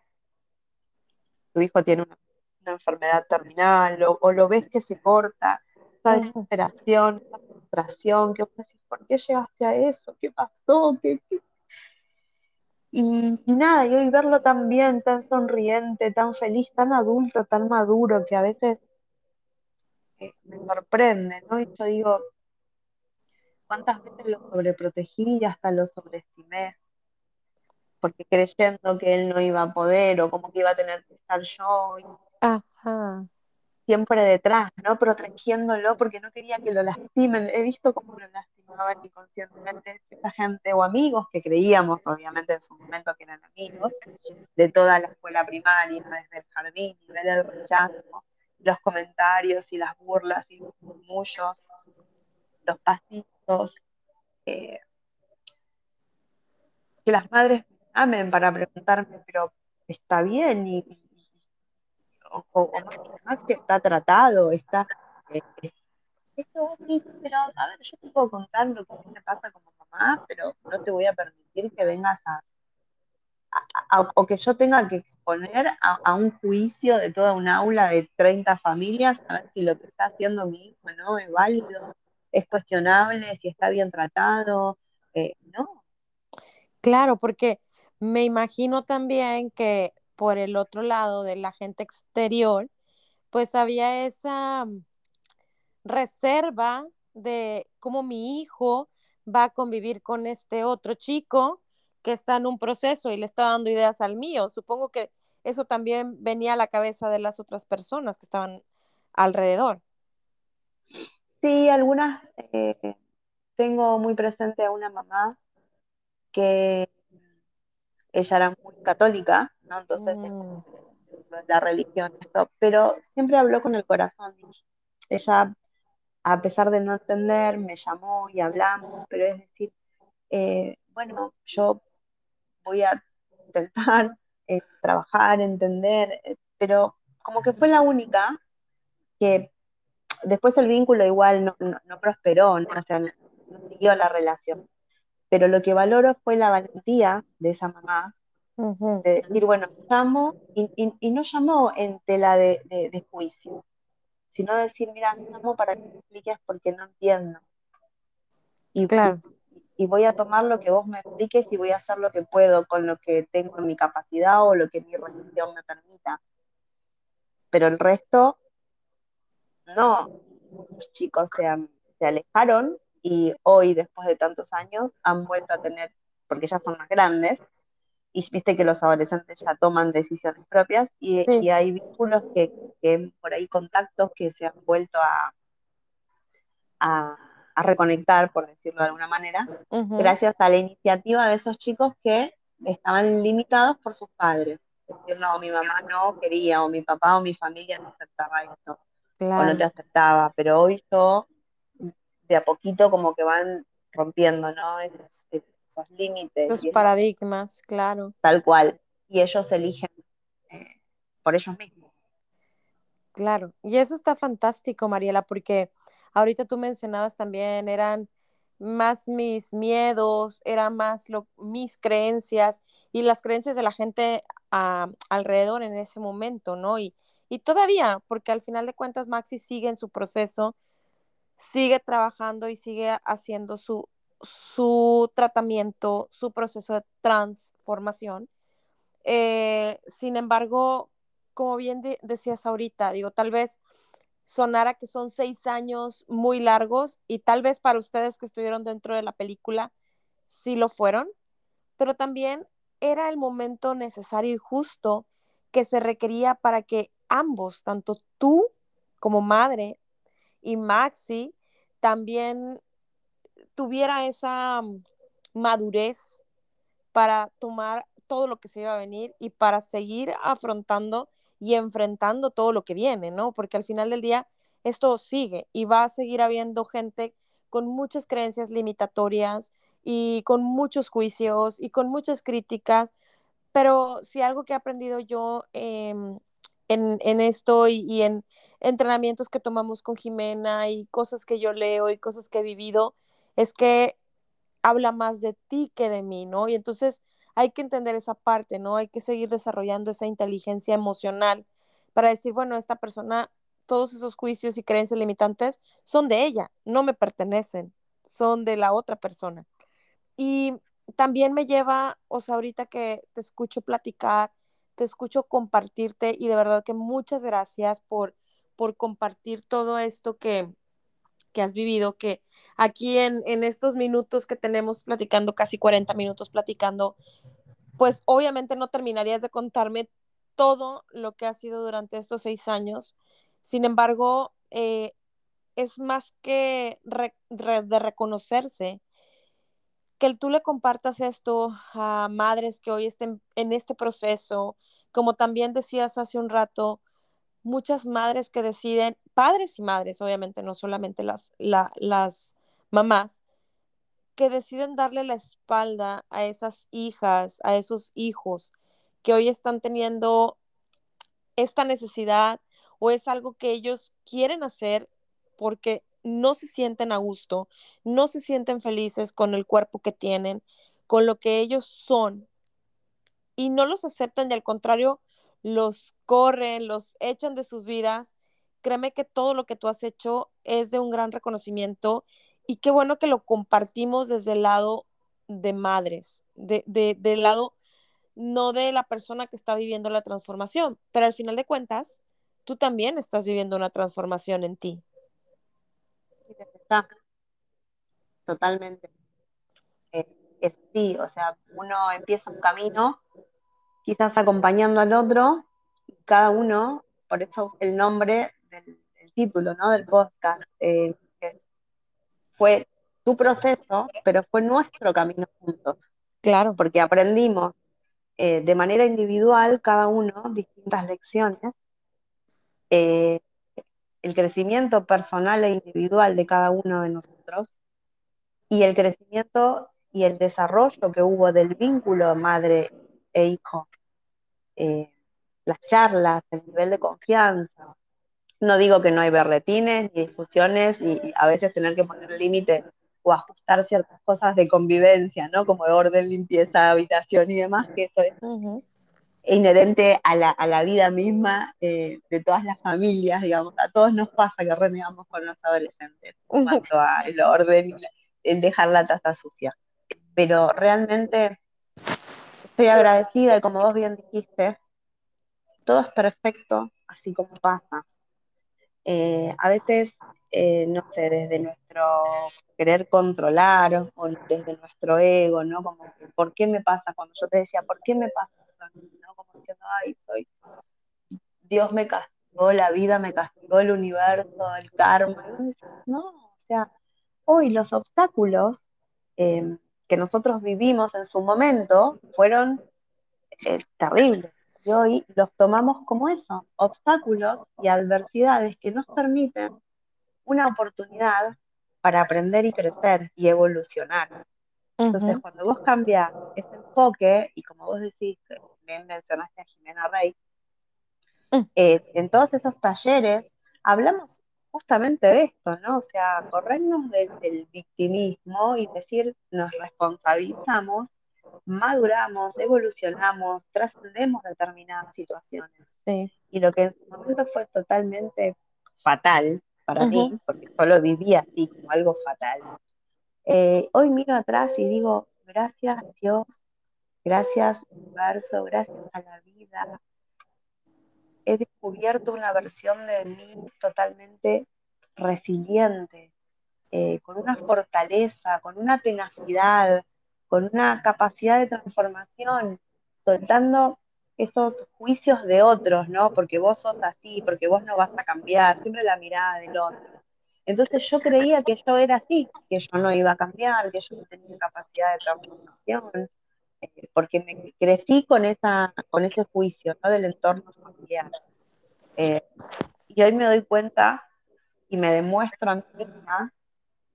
tu hijo tiene una, enfermedad terminal o, lo ves que se corta, esa desesperación, esa frustración, que vos decís, ¿por qué llegaste a eso? ¿Qué pasó? Y, nada, y hoy verlo tan bien, tan sonriente, tan feliz, tan adulto, tan maduro, que a veces eh, me sorprende, ¿no? Y yo digo, ¿cuántas veces lo sobreprotegí y hasta lo sobreestimé? porque creyendo que él no iba a poder o como que iba a tener que estar yo. Ajá. Siempre detrás, ¿no? Protegiéndolo porque no quería que lo lastimen. He visto cómo lo lastimaban inconscientemente esa gente o amigos que creíamos, obviamente en su momento que eran amigos, de toda la escuela primaria, desde el jardín, y ver el rechazo, los comentarios y las burlas y los murmullos, los pasitos. Eh, que las madres amen para preguntarme, pero está bien y, o, más que está tratado, está... Eh, eso sí, pero a ver, yo te puedo contar lo que me pasa como mamá, pero no te voy a permitir que vengas a, o que yo tenga que exponer a, un juicio de toda un aula de 30 familias a ver si lo que está haciendo mi hijo no es válido, es cuestionable, si está bien tratado, eh, no. Claro, porque me imagino también que por el otro lado de la gente exterior, pues había esa mm, reserva de cómo mi hijo va a convivir con este otro chico que está en un proceso y le está dando ideas al mío. Supongo que eso también venía a la cabeza de las otras personas que estaban alrededor. Sí, algunas, eh, tengo muy presente a una mamá que ella era muy católica, ¿no? Entonces, mm. la religión, esto, pero siempre habló con el corazón. Ella, a pesar de no entender, me llamó y hablamos, pero es decir, eh, bueno, yo voy a intentar eh, trabajar, entender, eh, pero como que fue la única que después el vínculo igual no, no prosperó, ¿no? o sea, no siguió la relación pero lo que valoro fue la valentía de esa mamá, de decir, bueno, llamo, y, no llamó en tela de, juicio, sino decir, mira, llamo para que me expliques porque no entiendo. Y, y, voy a tomar lo que vos me expliques y voy a hacer lo que puedo con lo que tengo en mi capacidad o lo que mi religión me permita. Pero el resto, no. Los chicos se, se alejaron y hoy, después de tantos años, han vuelto a tener, porque ya son más grandes, y viste que los adolescentes ya toman decisiones propias, y, hay vínculos que, por ahí contactos que se han vuelto a, a, reconectar, por decirlo de alguna manera, gracias a la iniciativa de esos chicos que estaban limitados por sus padres. Es decir, no, mi mamá no quería, o mi papá o mi familia no aceptaba esto, o no te aceptaba, pero hoy yo de a poquito como que van rompiendo, ¿no? Esos, límites. Esos paradigmas, claro. Tal cual. Y ellos eligen eh, por ellos mismos. Claro. Y eso está fantástico, Mariela, porque ahorita tú mencionabas también, eran más mis miedos, eran más mis creencias y las creencias de la gente ah, alrededor en ese momento, ¿no? Y, y todavía, porque al final de cuentas Maxi sigue en su proceso sigue trabajando y sigue haciendo su, su tratamiento, su proceso de transformación. Eh, sin embargo, como bien decías ahorita, digo, tal vez sonara que son seis años muy largos y tal vez para ustedes que estuvieron dentro de la película, sí lo fueron, pero también era el momento necesario y justo que se requería para que ambos, tanto tú como madre y Maxi, también tuviera esa madurez para tomar todo lo que se iba a venir y para seguir afrontando y enfrentando todo lo que viene, ¿no? Porque al final del día esto sigue y va a seguir habiendo gente con muchas creencias limitatorias y con muchos juicios y con muchas críticas, pero si algo que he aprendido yo em, en, esto y, y, en entrenamientos que tomamos con Jimena y cosas que yo leo y cosas que he vivido, es que habla más de ti que de mí, ¿no? Y entonces hay que entender esa parte, ¿no? Hay que seguir desarrollando esa inteligencia emocional para decir, bueno, esta persona, todos esos juicios y creencias limitantes son de ella, no me pertenecen, son de la otra persona. Y también me lleva, o sea, ahorita que te escucho platicar, escucho compartirte y de verdad que muchas gracias por, por compartir todo esto que, que has vivido, que aquí en, en estos minutos que tenemos platicando, casi 40 minutos platicando, pues obviamente no terminarías de contarme todo lo que ha sido durante estos seis años. Sin embargo, eh, es más que de reconocerse que tú le compartas esto a madres que hoy estén en este proceso, como también decías hace un rato, muchas madres que deciden, padres y madres, obviamente, no solamente las, la, las mamás, que deciden darle la espalda a esas hijas, a esos hijos que hoy están teniendo esta necesidad o es algo que ellos quieren hacer porque no se sienten a gusto, no se sienten felices con el cuerpo que tienen, con lo que ellos son y no los aceptan y al contrario los corren, los echan de sus vidas. Créeme que todo lo que tú has hecho es de un gran reconocimiento y qué bueno que lo compartimos desde el lado de madres, de, de, del lado no de la persona que está viviendo la transformación, pero al final de cuentas, tú también estás viviendo una transformación en ti. Totalmente. Eh, es, sí, o sea, uno empieza un camino, quizás acompañando al otro, y cada uno, por eso el nombre del, del título, ¿no? Del podcast, eh, fue tu proceso, pero fue nuestro camino juntos. Claro. Porque aprendimos eh, de manera individual, cada uno, distintas lecciones. Eh, el crecimiento personal e individual de cada uno de nosotros y el crecimiento y el desarrollo que hubo del vínculo madre e hijo. Eh, las charlas, el nivel de confianza. No digo que no hay berretines ni discusiones y, a veces tener que poner límites o ajustar ciertas cosas de convivencia, ¿no? Como orden, limpieza, habitación y demás, que eso es. Inherente a la, a la, vida misma eh, de todas las familias, digamos. A todos nos pasa que renegamos con los adolescentes en cuanto al orden y el dejar la taza sucia. Pero realmente estoy agradecida y como vos bien dijiste, todo es perfecto así como pasa. Eh, a veces, eh, no sé, desde nuestro querer controlar o desde nuestro ego, ¿no? Como, ¿por qué me pasa? Cuando yo te decía, ¿por qué me pasa? ¿No? Como que, ay, soy, Dios me castigó, la vida me castigó, el universo, el karma. No, o sea, hoy los obstáculos eh, que nosotros vivimos en su momento fueron eh, terribles. Y hoy los tomamos como eso, obstáculos y adversidades que nos permiten una oportunidad para aprender y crecer y evolucionar. Entonces, uh -huh. cuando vos cambias ese enfoque, y como vos decís, bien mencionaste a Jimena Rey, -huh. eh, en todos esos talleres hablamos justamente de esto, ¿no? O sea, corrernos del, del victimismo y decir, nos responsabilizamos maduramos, evolucionamos, trascendemos determinadas situaciones. Sí. Y lo que en su momento fue totalmente fatal para uh -huh. mí, porque yo lo vivía así como algo fatal, eh, hoy miro atrás y digo, gracias Dios, gracias universo, gracias a la vida, he descubierto una versión de mí totalmente resiliente, eh, con una fortaleza, con una tenacidad, con una capacidad de transformación, soltando esos juicios de otros, ¿no? Porque vos sos así, porque vos no vas a cambiar, siempre la mirada del otro. Entonces yo creía que yo era así, que yo no iba a cambiar, que yo no tenía capacidad de transformación, eh, porque me crecí con, esa, con ese juicio del entorno familiar. Eh, y hoy me doy cuenta y me demuestro a mí misma,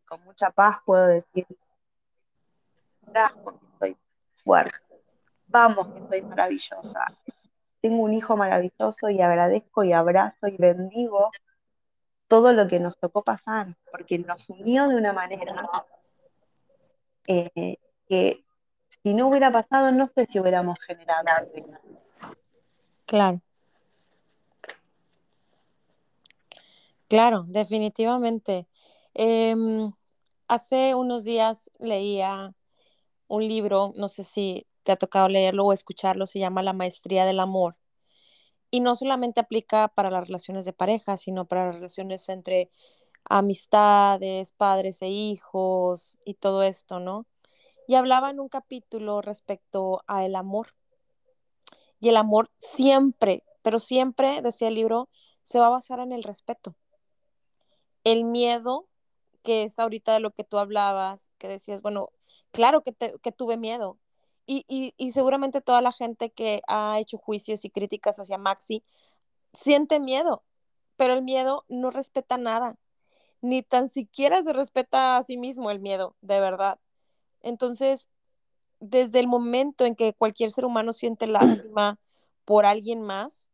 con mucha paz puedo decir, porque estoy fuerte, vamos que estoy maravillosa, tengo un hijo maravilloso y agradezco y abrazo y bendigo todo lo que nos tocó pasar, porque nos unió de una manera eh, que si no hubiera pasado, no sé si hubiéramos generado. Claro. Claro, definitivamente. Em, hace unos días leía un libro, no sé si te ha tocado leerlo o escucharlo, se llama La Maestría del Amor. Y no solamente aplica para las relaciones de pareja, sino para las relaciones entre amistades, padres e hijos y todo esto, ¿no? Y hablaba en un capítulo respecto a el amor. Y el amor siempre, pero siempre, decía el libro, se va a basar en el respeto. El miedo, que es ahorita de lo que tú hablabas, que decías, bueno, claro que, que tuve miedo. Y, y, y seguramente toda la gente que ha hecho juicios y críticas hacia Maxi siente miedo, pero el miedo no respeta nada, ni tan siquiera se respeta a sí mismo el miedo, de verdad. Entonces, desde el momento en que cualquier ser humano siente lástima [CLEARS THROAT] por alguien más,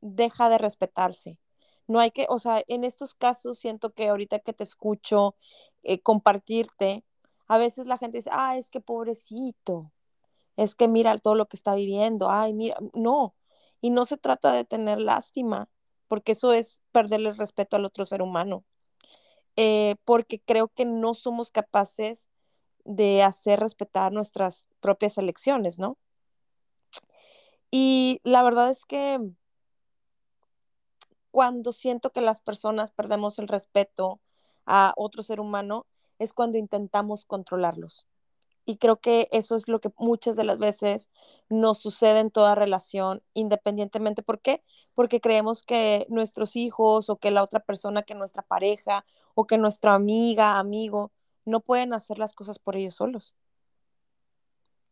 deja de respetarse. No hay que, o sea, en estos casos siento que ahorita que te escucho eh, compartirte, a veces la gente dice, ah, es que pobrecito, es que mira todo lo que está viviendo, ay, mira, no, y no se trata de tener lástima, porque eso es perderle el respeto al otro ser humano, eh, porque creo que no somos capaces de hacer respetar nuestras propias elecciones, ¿no? Y la verdad es que cuando siento que las personas perdemos el respeto a otro ser humano, es cuando intentamos controlarlos. Y creo que eso es lo que muchas de las veces nos sucede en toda relación, independientemente. ¿Por qué? Porque creemos que nuestros hijos o que la otra persona, que nuestra pareja o que nuestra amiga, amigo, no pueden hacer las cosas por ellos solos.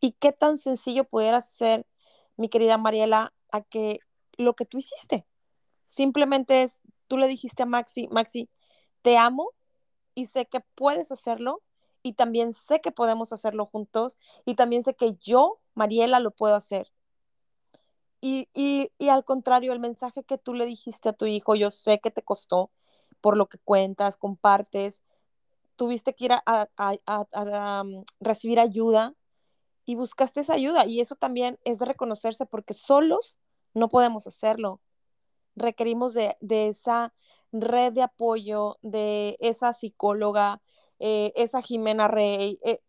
¿Y qué tan sencillo pudiera ser, mi querida Mariela, a que lo que tú hiciste? Simplemente es, tú le dijiste a Maxi, Maxi, te amo y sé que puedes hacerlo y también sé que podemos hacerlo juntos y también sé que yo, Mariela, lo puedo hacer. Y, y, y, al contrario, el mensaje que tú le dijiste a tu hijo, yo sé que te costó por lo que cuentas, compartes, tuviste que ir a, mm, recibir ayuda y buscaste esa ayuda. Y eso también es de reconocerse porque solos no podemos hacerlo. Requerimos de, esa red de apoyo, de esa psicóloga, eh, esa Jimena Rey, eh,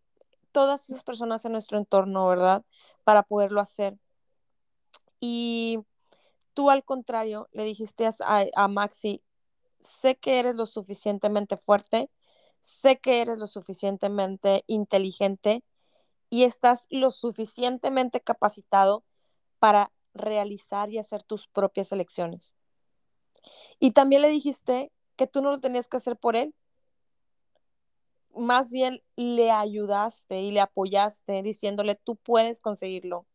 todas esas personas en nuestro entorno, ¿verdad? Para poderlo hacer. Y tú al contrario le dijiste a, a Maxi, sé que eres lo suficientemente fuerte sé que eres lo suficientemente inteligente y estás lo suficientemente capacitado para realizar y hacer tus propias elecciones. Y también le dijiste que tú no lo tenías que hacer por él. Más bien le ayudaste y le apoyaste diciéndole, tú puedes conseguirlo.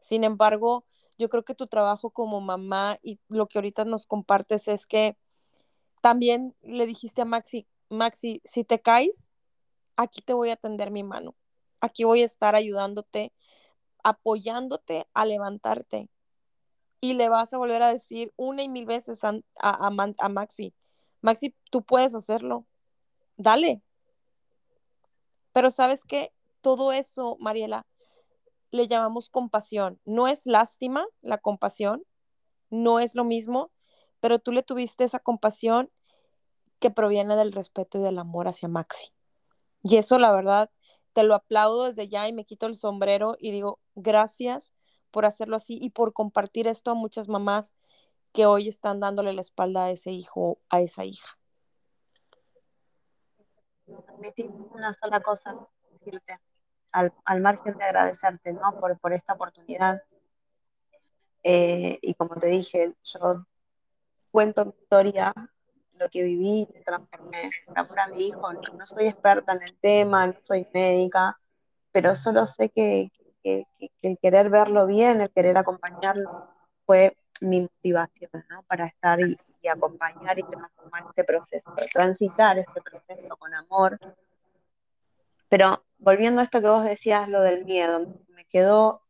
Sin embargo, yo creo que tu trabajo como mamá y lo que ahorita nos compartes es que también le dijiste a Maxi, Maxi, si te caes, aquí te voy a tender mi mano. Aquí voy a estar ayudándote, apoyándote a levantarte. Y le vas a volver a decir una y mil veces a, a, Maxi, Maxi, tú puedes hacerlo. Dale. Pero sabes que todo eso, Mariela, le llamamos compasión. No es lástima la compasión, no es lo mismo, pero tú le tuviste esa compasión que proviene del respeto y del amor hacia Maxi. Y eso, la verdad, te lo aplaudo desde ya y me quito el sombrero y digo, gracias por hacerlo así y por compartir esto a muchas mamás que hoy están dándole la espalda a ese hijo, a esa hija. una sola cosa decirte, al, al, margen de agradecerte ¿no? por, por esta oportunidad. Eh, y como te dije, yo cuento mi historia, lo que viví, me transformé por a mi hijo. No, no, soy experta en el tema, no soy médica, pero solo sé que, que, que, el querer verlo bien, el querer acompañarlo, fue mi motivación ¿no? para estar y, y acompañar y transformar este proceso, transitar este proceso con amor. Pero volviendo a esto que vos decías, lo del miedo, me quedó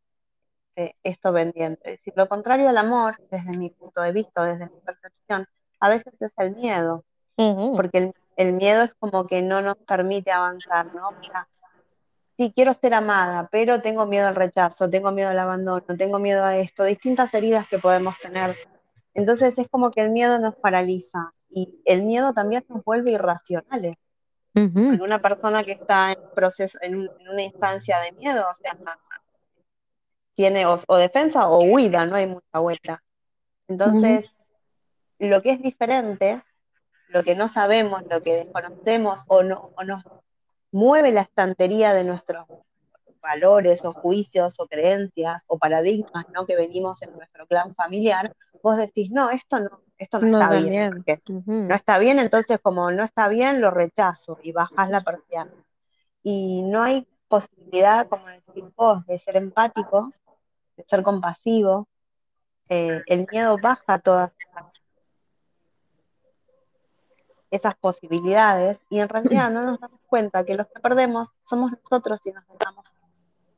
eh, esto pendiente. Es decir, lo contrario al amor, desde mi punto de vista, desde mi percepción, a veces es el miedo, uh -huh. porque el, el, miedo es como que no nos permite avanzar, ¿no? O sea, sí, quiero ser amada, pero tengo miedo al rechazo, tengo miedo al abandono, tengo miedo a esto, distintas heridas que podemos tener. Entonces es como que el miedo nos paraliza y el miedo también nos vuelve irracionales. Uh -huh. Una persona que está en, proceso, en, un, en, una instancia de miedo, o sea, tiene o, o defensa o huida, no hay mucha vuelta. Entonces, uh -huh. Lo que es diferente, lo que no sabemos, lo que desconocemos o, no, o nos mueve la estantería de nuestros valores o juicios o creencias o paradigmas ¿no? que venimos en nuestro clan familiar, vos decís, no, esto no, esto no, no está bien. bien. Uh -huh. No está bien, entonces como no está bien, lo rechazo y bajás la persiana. Y no hay posibilidad, como decís vos, de ser empático, de ser compasivo. Eh, el miedo baja todas esas, esas posibilidades y en realidad [CLEARS THROAT] no nos damos cuenta que los que perdemos somos nosotros si nos dejamos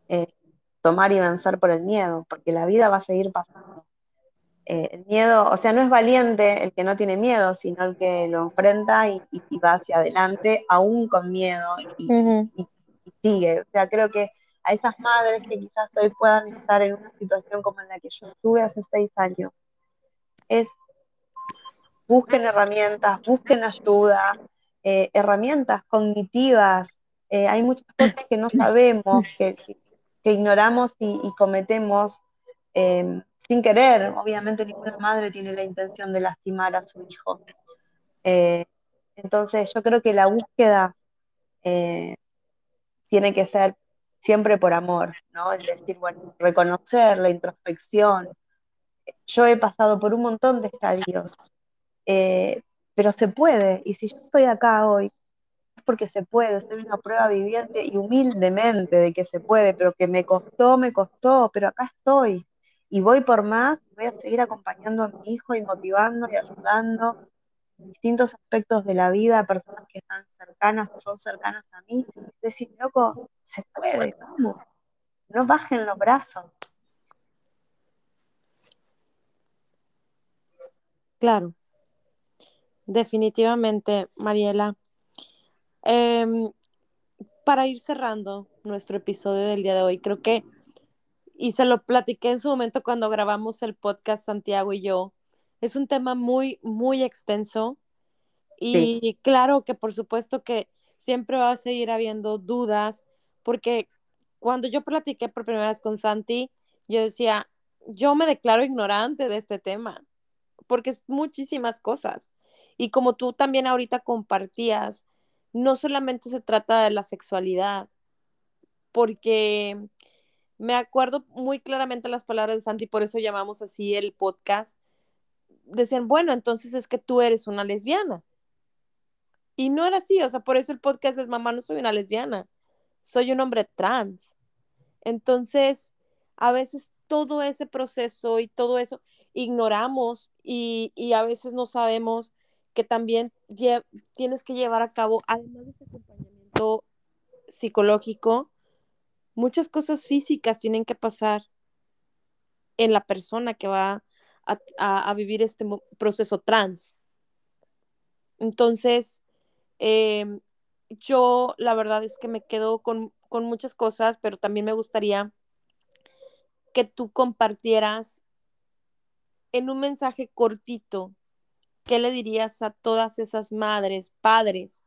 eh, tomar y vencer por el miedo, porque la vida va a seguir pasando. Eh, el miedo, o sea, no es valiente el que no tiene miedo, sino el que lo enfrenta y, y, y va hacia adelante, aún con miedo, y, uh -huh. y, sigue. O sea, creo que a esas madres que quizás hoy puedan estar en una situación como en la que yo estuve hace seis años, es busquen herramientas, busquen ayuda, eh, herramientas cognitivas. Eh, hay muchas cosas que no sabemos, que, ignoramos y, y cometemos eh, sin querer. Obviamente ninguna madre tiene la intención de lastimar a su hijo. Entonces yo creo que la búsqueda tiene que ser siempre por amor, ¿no? Es decir, bueno, reconocer la introspección. Yo he pasado por un montón de estadios, eh, pero se puede, y si yo estoy acá hoy, porque se puede, soy una prueba viviente y humildemente de que se puede, pero que me costó, me costó, pero acá estoy. Y voy por más, voy a seguir acompañando a mi hijo y motivando y ayudando en distintos aspectos de la vida, personas que están cercanas, son cercanas a mí. Decir, loco, se puede, vamos, no bajen los brazos. Claro, definitivamente, Mariela. Eh, para ir cerrando nuestro episodio del día de hoy, creo que, y se lo platiqué en su momento cuando grabamos el podcast Santiago y yo, es un tema muy, muy extenso y sí. claro que por supuesto que siempre va a seguir habiendo dudas, porque cuando yo platiqué por primera vez con Santi, yo decía, yo me declaro ignorante de este tema, porque es muchísimas cosas. Y como tú también ahorita compartías, no solamente se trata de la sexualidad, porque me acuerdo muy claramente las palabras de Santi, por eso llamamos así el podcast. Decían, bueno, entonces es que tú eres una lesbiana. Y no era así, o sea, por eso el podcast es Mamá, no soy una lesbiana, soy un hombre trans. Entonces, a veces todo ese proceso y todo eso ignoramos y, y a veces no sabemos que también tienes que llevar a cabo, además de este acompañamiento psicológico, muchas cosas físicas tienen que pasar en la persona que va a, a, vivir este proceso trans. Entonces, eh, yo la verdad es que me quedo con, con muchas cosas, pero también me gustaría que tú compartieras en un mensaje cortito ¿qué le dirías a todas esas madres, padres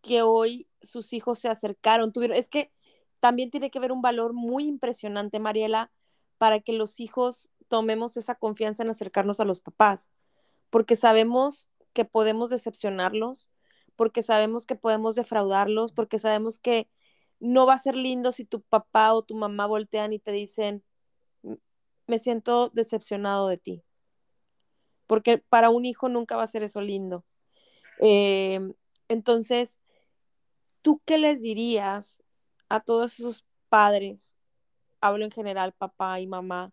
que hoy sus hijos se acercaron? Es que también tiene que haber un valor muy impresionante, Mariela, para que los hijos tomemos esa confianza en acercarnos a los papás, porque sabemos que podemos decepcionarlos, porque sabemos que podemos defraudarlos, porque sabemos que no va a ser lindo si tu papá o tu mamá voltean y te dicen, me siento decepcionado de ti. Porque para un hijo nunca va a ser eso lindo. Em, entonces, ¿tú qué les dirías a todos esos padres? Hablo en general, papá y mamá,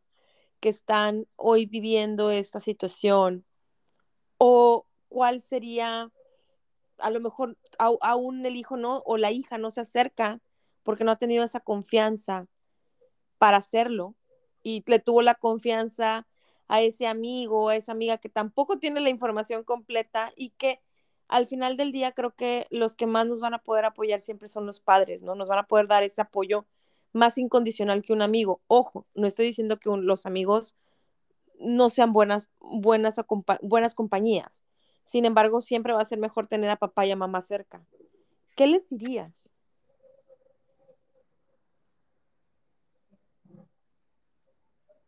que están hoy viviendo esta situación. ¿O cuál sería, a lo mejor aún el hijo no, o la hija no se acerca porque no ha tenido esa confianza para hacerlo y le tuvo la confianza a ese amigo, a esa amiga que tampoco tiene la información completa y que al final del día creo que los que más nos van a poder apoyar siempre son los padres, ¿no? Nos van a poder dar ese apoyo más incondicional que un amigo. Ojo, no estoy diciendo que los amigos no sean buenas, buenas, buenas compañías. Sin embargo, siempre va a ser mejor tener a papá y a mamá cerca. ¿Qué les dirías?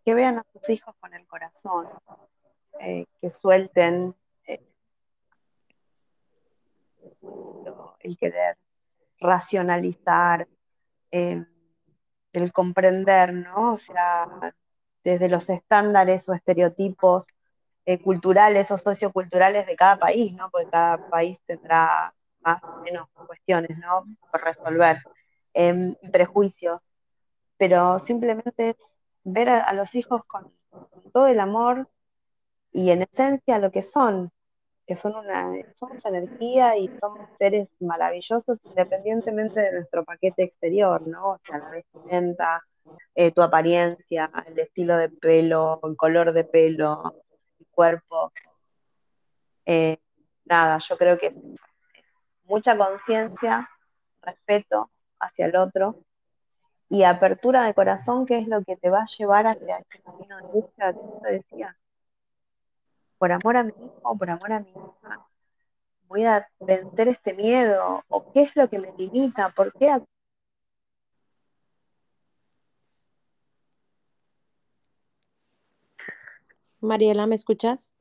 Que vean a sus hijos con el corazón, eh, que suelten eh, el querer racionalizar, eh, el comprender, ¿no? O sea, desde los estándares o estereotipos culturales o socioculturales de cada país, ¿no? Porque cada país tendrá más o menos cuestiones, ¿no? Por resolver, em, prejuicios, pero simplemente es ver a, los hijos con, todo el amor y en esencia lo que son, que son una somos energía y somos seres maravillosos independientemente de nuestro paquete exterior, ¿no? O sea, la vestimenta, eh, tu apariencia, el estilo de pelo, el color de pelo, el cuerpo. Eh, nada, yo creo que es mucha conciencia, respeto hacia el otro y apertura de corazón, que es lo que te va a llevar hacia ese camino de búsqueda que te decía. Por amor a mi hijo, por amor a mi hija, voy a vencer este miedo, o qué es lo que me limita, por qué. Mariela, ¿me escuchas?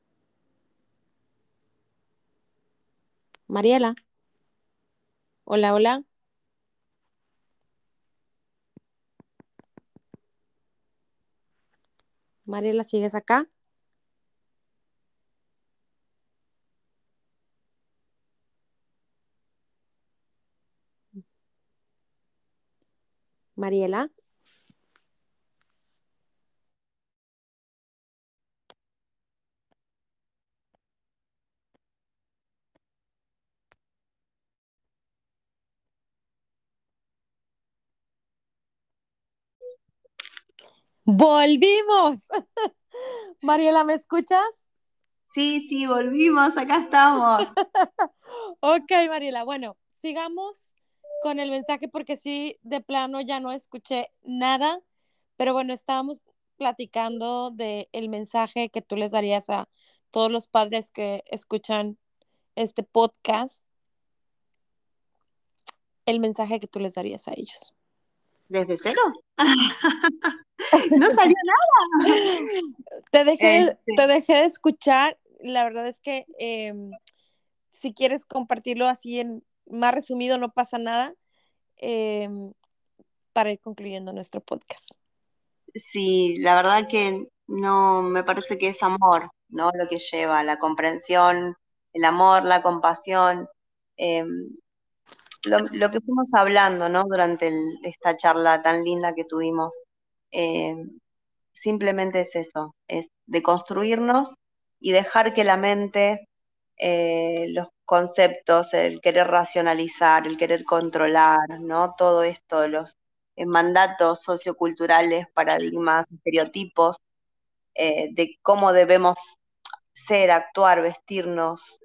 Mariela. Hola, hola. Mariela, ¿sigues acá? Mariela. Volvimos. [LAUGHS] Mariela, ¿me escuchas? Sí, sí, volvimos, acá estamos. [LAUGHS] ok, Mariela, bueno, sigamos con el mensaje porque sí, de plano ya no escuché nada, pero bueno, estábamos platicando del el mensaje que tú les darías a todos los padres que escuchan este podcast, el mensaje que tú les darías a ellos. ¿Desde cero? [LAUGHS] no salió nada. Te dejé, este. te dejé de escuchar. La verdad es que em, si quieres compartirlo así en más resumido, no pasa nada. Em, para ir concluyendo nuestro podcast. Sí, la verdad que no, me parece que es amor, ¿no? Lo que lleva, la comprensión, el amor, la compasión. Em, lo, que fuimos hablando, ¿no? Durante esta charla tan linda que tuvimos, eh, simplemente es eso, es de construirnos y dejar que la mente, eh, los conceptos, el querer racionalizar, el querer controlar, ¿no? Todo esto, los eh, mandatos socioculturales, paradigmas, estereotipos, de cómo debemos ser, actuar, vestirnos,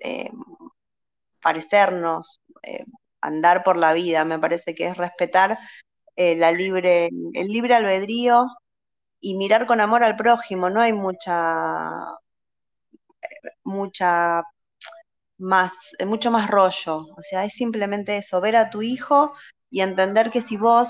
parecernos, andar por la vida, me parece que es respetar eh, la libre, el libre albedrío y mirar con amor al prójimo, no hay mucha, mucha más, mucho más rollo, o sea, es simplemente eso, ver a tu hijo y entender que si vos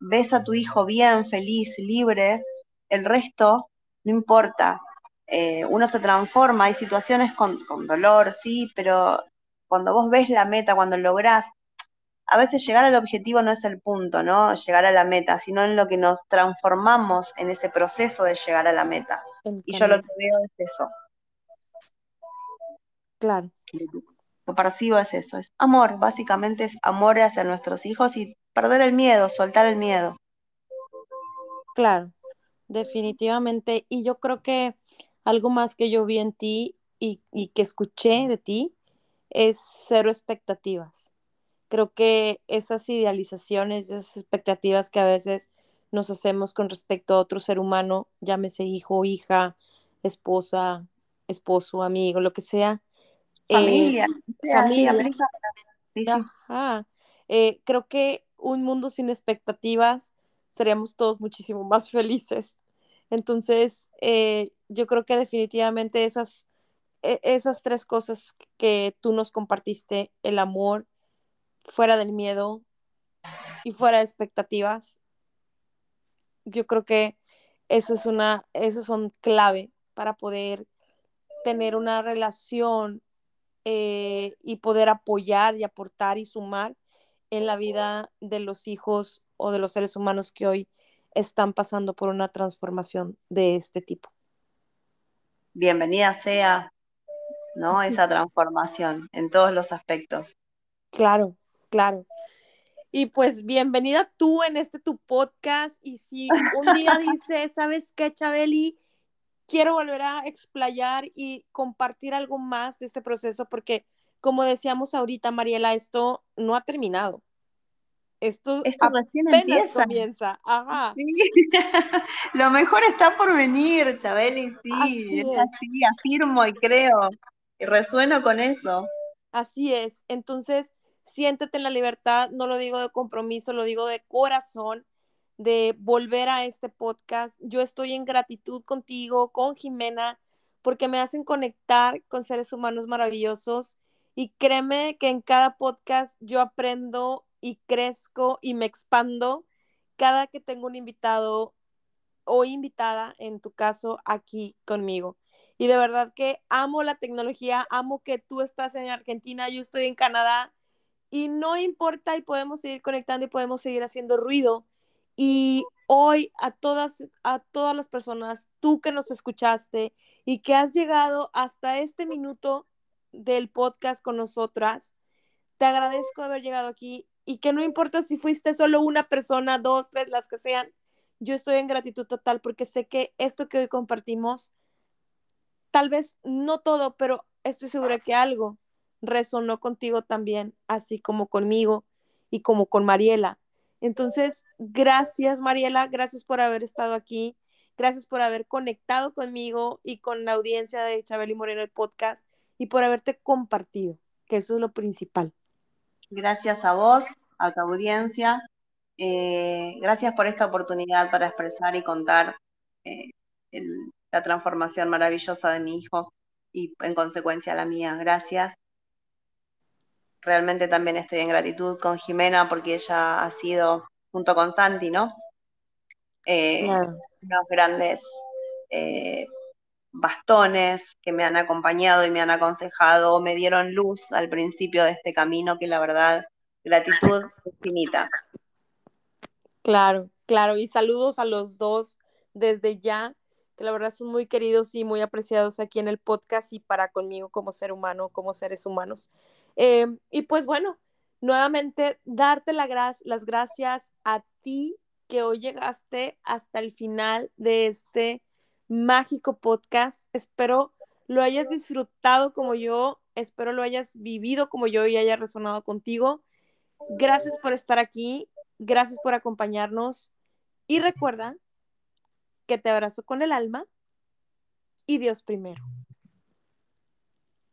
ves a tu hijo bien, feliz, libre, el resto no importa. Eh, uno se transforma, hay situaciones con, con dolor, sí, pero cuando vos ves la meta, cuando lográs, a veces llegar al objetivo no es el punto, ¿no? Llegar a la meta, sino en lo que nos transformamos en ese proceso de llegar a la meta. Y yo lo que veo es eso. Claro. Lo percibo es eso, es amor, básicamente es amor hacia nuestros hijos y perder el miedo, soltar el miedo. Claro, definitivamente. Y yo creo que algo más que yo vi en ti y, y que escuché de ti es cero expectativas. Creo que esas idealizaciones, esas expectativas que a veces nos hacemos con respecto a otro ser humano, llámese hijo, hija, esposa, esposo, amigo, lo que sea. Familia, eh, familia. Ajá. Eh, creo que un mundo sin expectativas seríamos todos muchísimo más [LAUGHS] felices. Entonces, eh, yo creo que definitivamente esas, esas tres cosas que tú nos compartiste, el amor, fuera del miedo y fuera de expectativas, yo creo que eso es una, eso son clave para poder tener una relación eh, y poder apoyar y aportar y sumar en la vida de los hijos o de los seres humanos que hoy están pasando por una transformación de este tipo. Bienvenida sea, ¿no? Esa transformación en todos los aspectos. Claro, claro. Y pues bienvenida tú en este tu podcast. Y si un día [LAUGHS] dices, ¿sabes qué, Chabeli? Quiero volver a explayar y compartir algo más de este proceso porque, como decíamos ahorita, Mariela, esto no ha terminado. Esto, Esto recién empieza. comienza. Ajá. Sí. [LAUGHS] Lo mejor está por venir, Chabeli, sí. es así, afirmo y creo. Y resueno con eso. Así es. Entonces, siéntete en la libertad, no lo digo de compromiso, lo digo de corazón, de volver a este podcast. Yo estoy en gratitud contigo, con Jimena, porque me hacen conectar con seres humanos maravillosos. Y créeme que en cada podcast yo aprendo y crezco y me expando cada que tengo un invitado o invitada, en tu caso, aquí conmigo. Y de verdad que amo la tecnología, amo que tú estás en Argentina, yo estoy en Canadá y no importa y podemos seguir conectando y podemos seguir haciendo ruido. Y hoy a todas, a todas las personas, tú que nos escuchaste y que has llegado hasta este minuto del podcast con nosotras, te agradezco haber llegado aquí y que no importa si fuiste solo una persona, dos, tres, las que sean, yo estoy en gratitud total porque sé que esto que hoy compartimos, tal vez no todo, pero estoy segura que algo resonó contigo también, así como conmigo y como con Mariela. Entonces, gracias Mariela, gracias por haber estado aquí, gracias por haber conectado conmigo y con la audiencia de Chabeli Moreno el podcast y por haberte compartido, que eso es lo principal. Gracias a vos, a tu audiencia. Eh, gracias por esta oportunidad para expresar y contar eh, la transformación maravillosa de mi hijo y en consecuencia la mía. Gracias. Realmente también estoy en gratitud con Jimena porque ella ha sido, junto con Santi, ¿no? Eh, unos grandes bastones que me han acompañado y me han aconsejado, me dieron luz al principio de este camino que la verdad, gratitud infinita. Claro, claro, y saludos a los dos desde ya, que la verdad son muy queridos y muy apreciados aquí en el podcast y para conmigo como ser humano, como seres humanos. Eh, y pues bueno, nuevamente darte la las gracias a ti que hoy llegaste hasta el final de este mágico podcast. Espero lo hayas disfrutado como yo, espero lo hayas vivido como yo y haya resonado contigo. Gracias por estar aquí, gracias por acompañarnos y recuerda que te abrazo con el alma y Dios primero.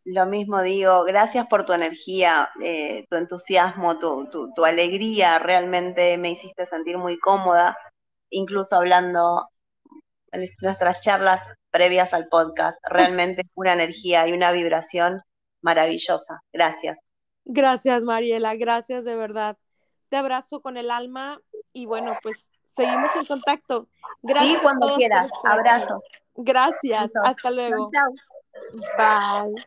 Lo mismo digo, gracias por tu energía, eh, tu entusiasmo, tu, tu, alegría, realmente me hiciste sentir muy cómoda, incluso hablando nuestras charlas previas al podcast. Realmente una energía y una vibración maravillosa. Gracias. Gracias, Mariela. Gracias de verdad. Te abrazo con el alma y bueno, pues seguimos en contacto. Gracias. Y cuando quieras. Abrazo. Gracias, hasta luego. Bye.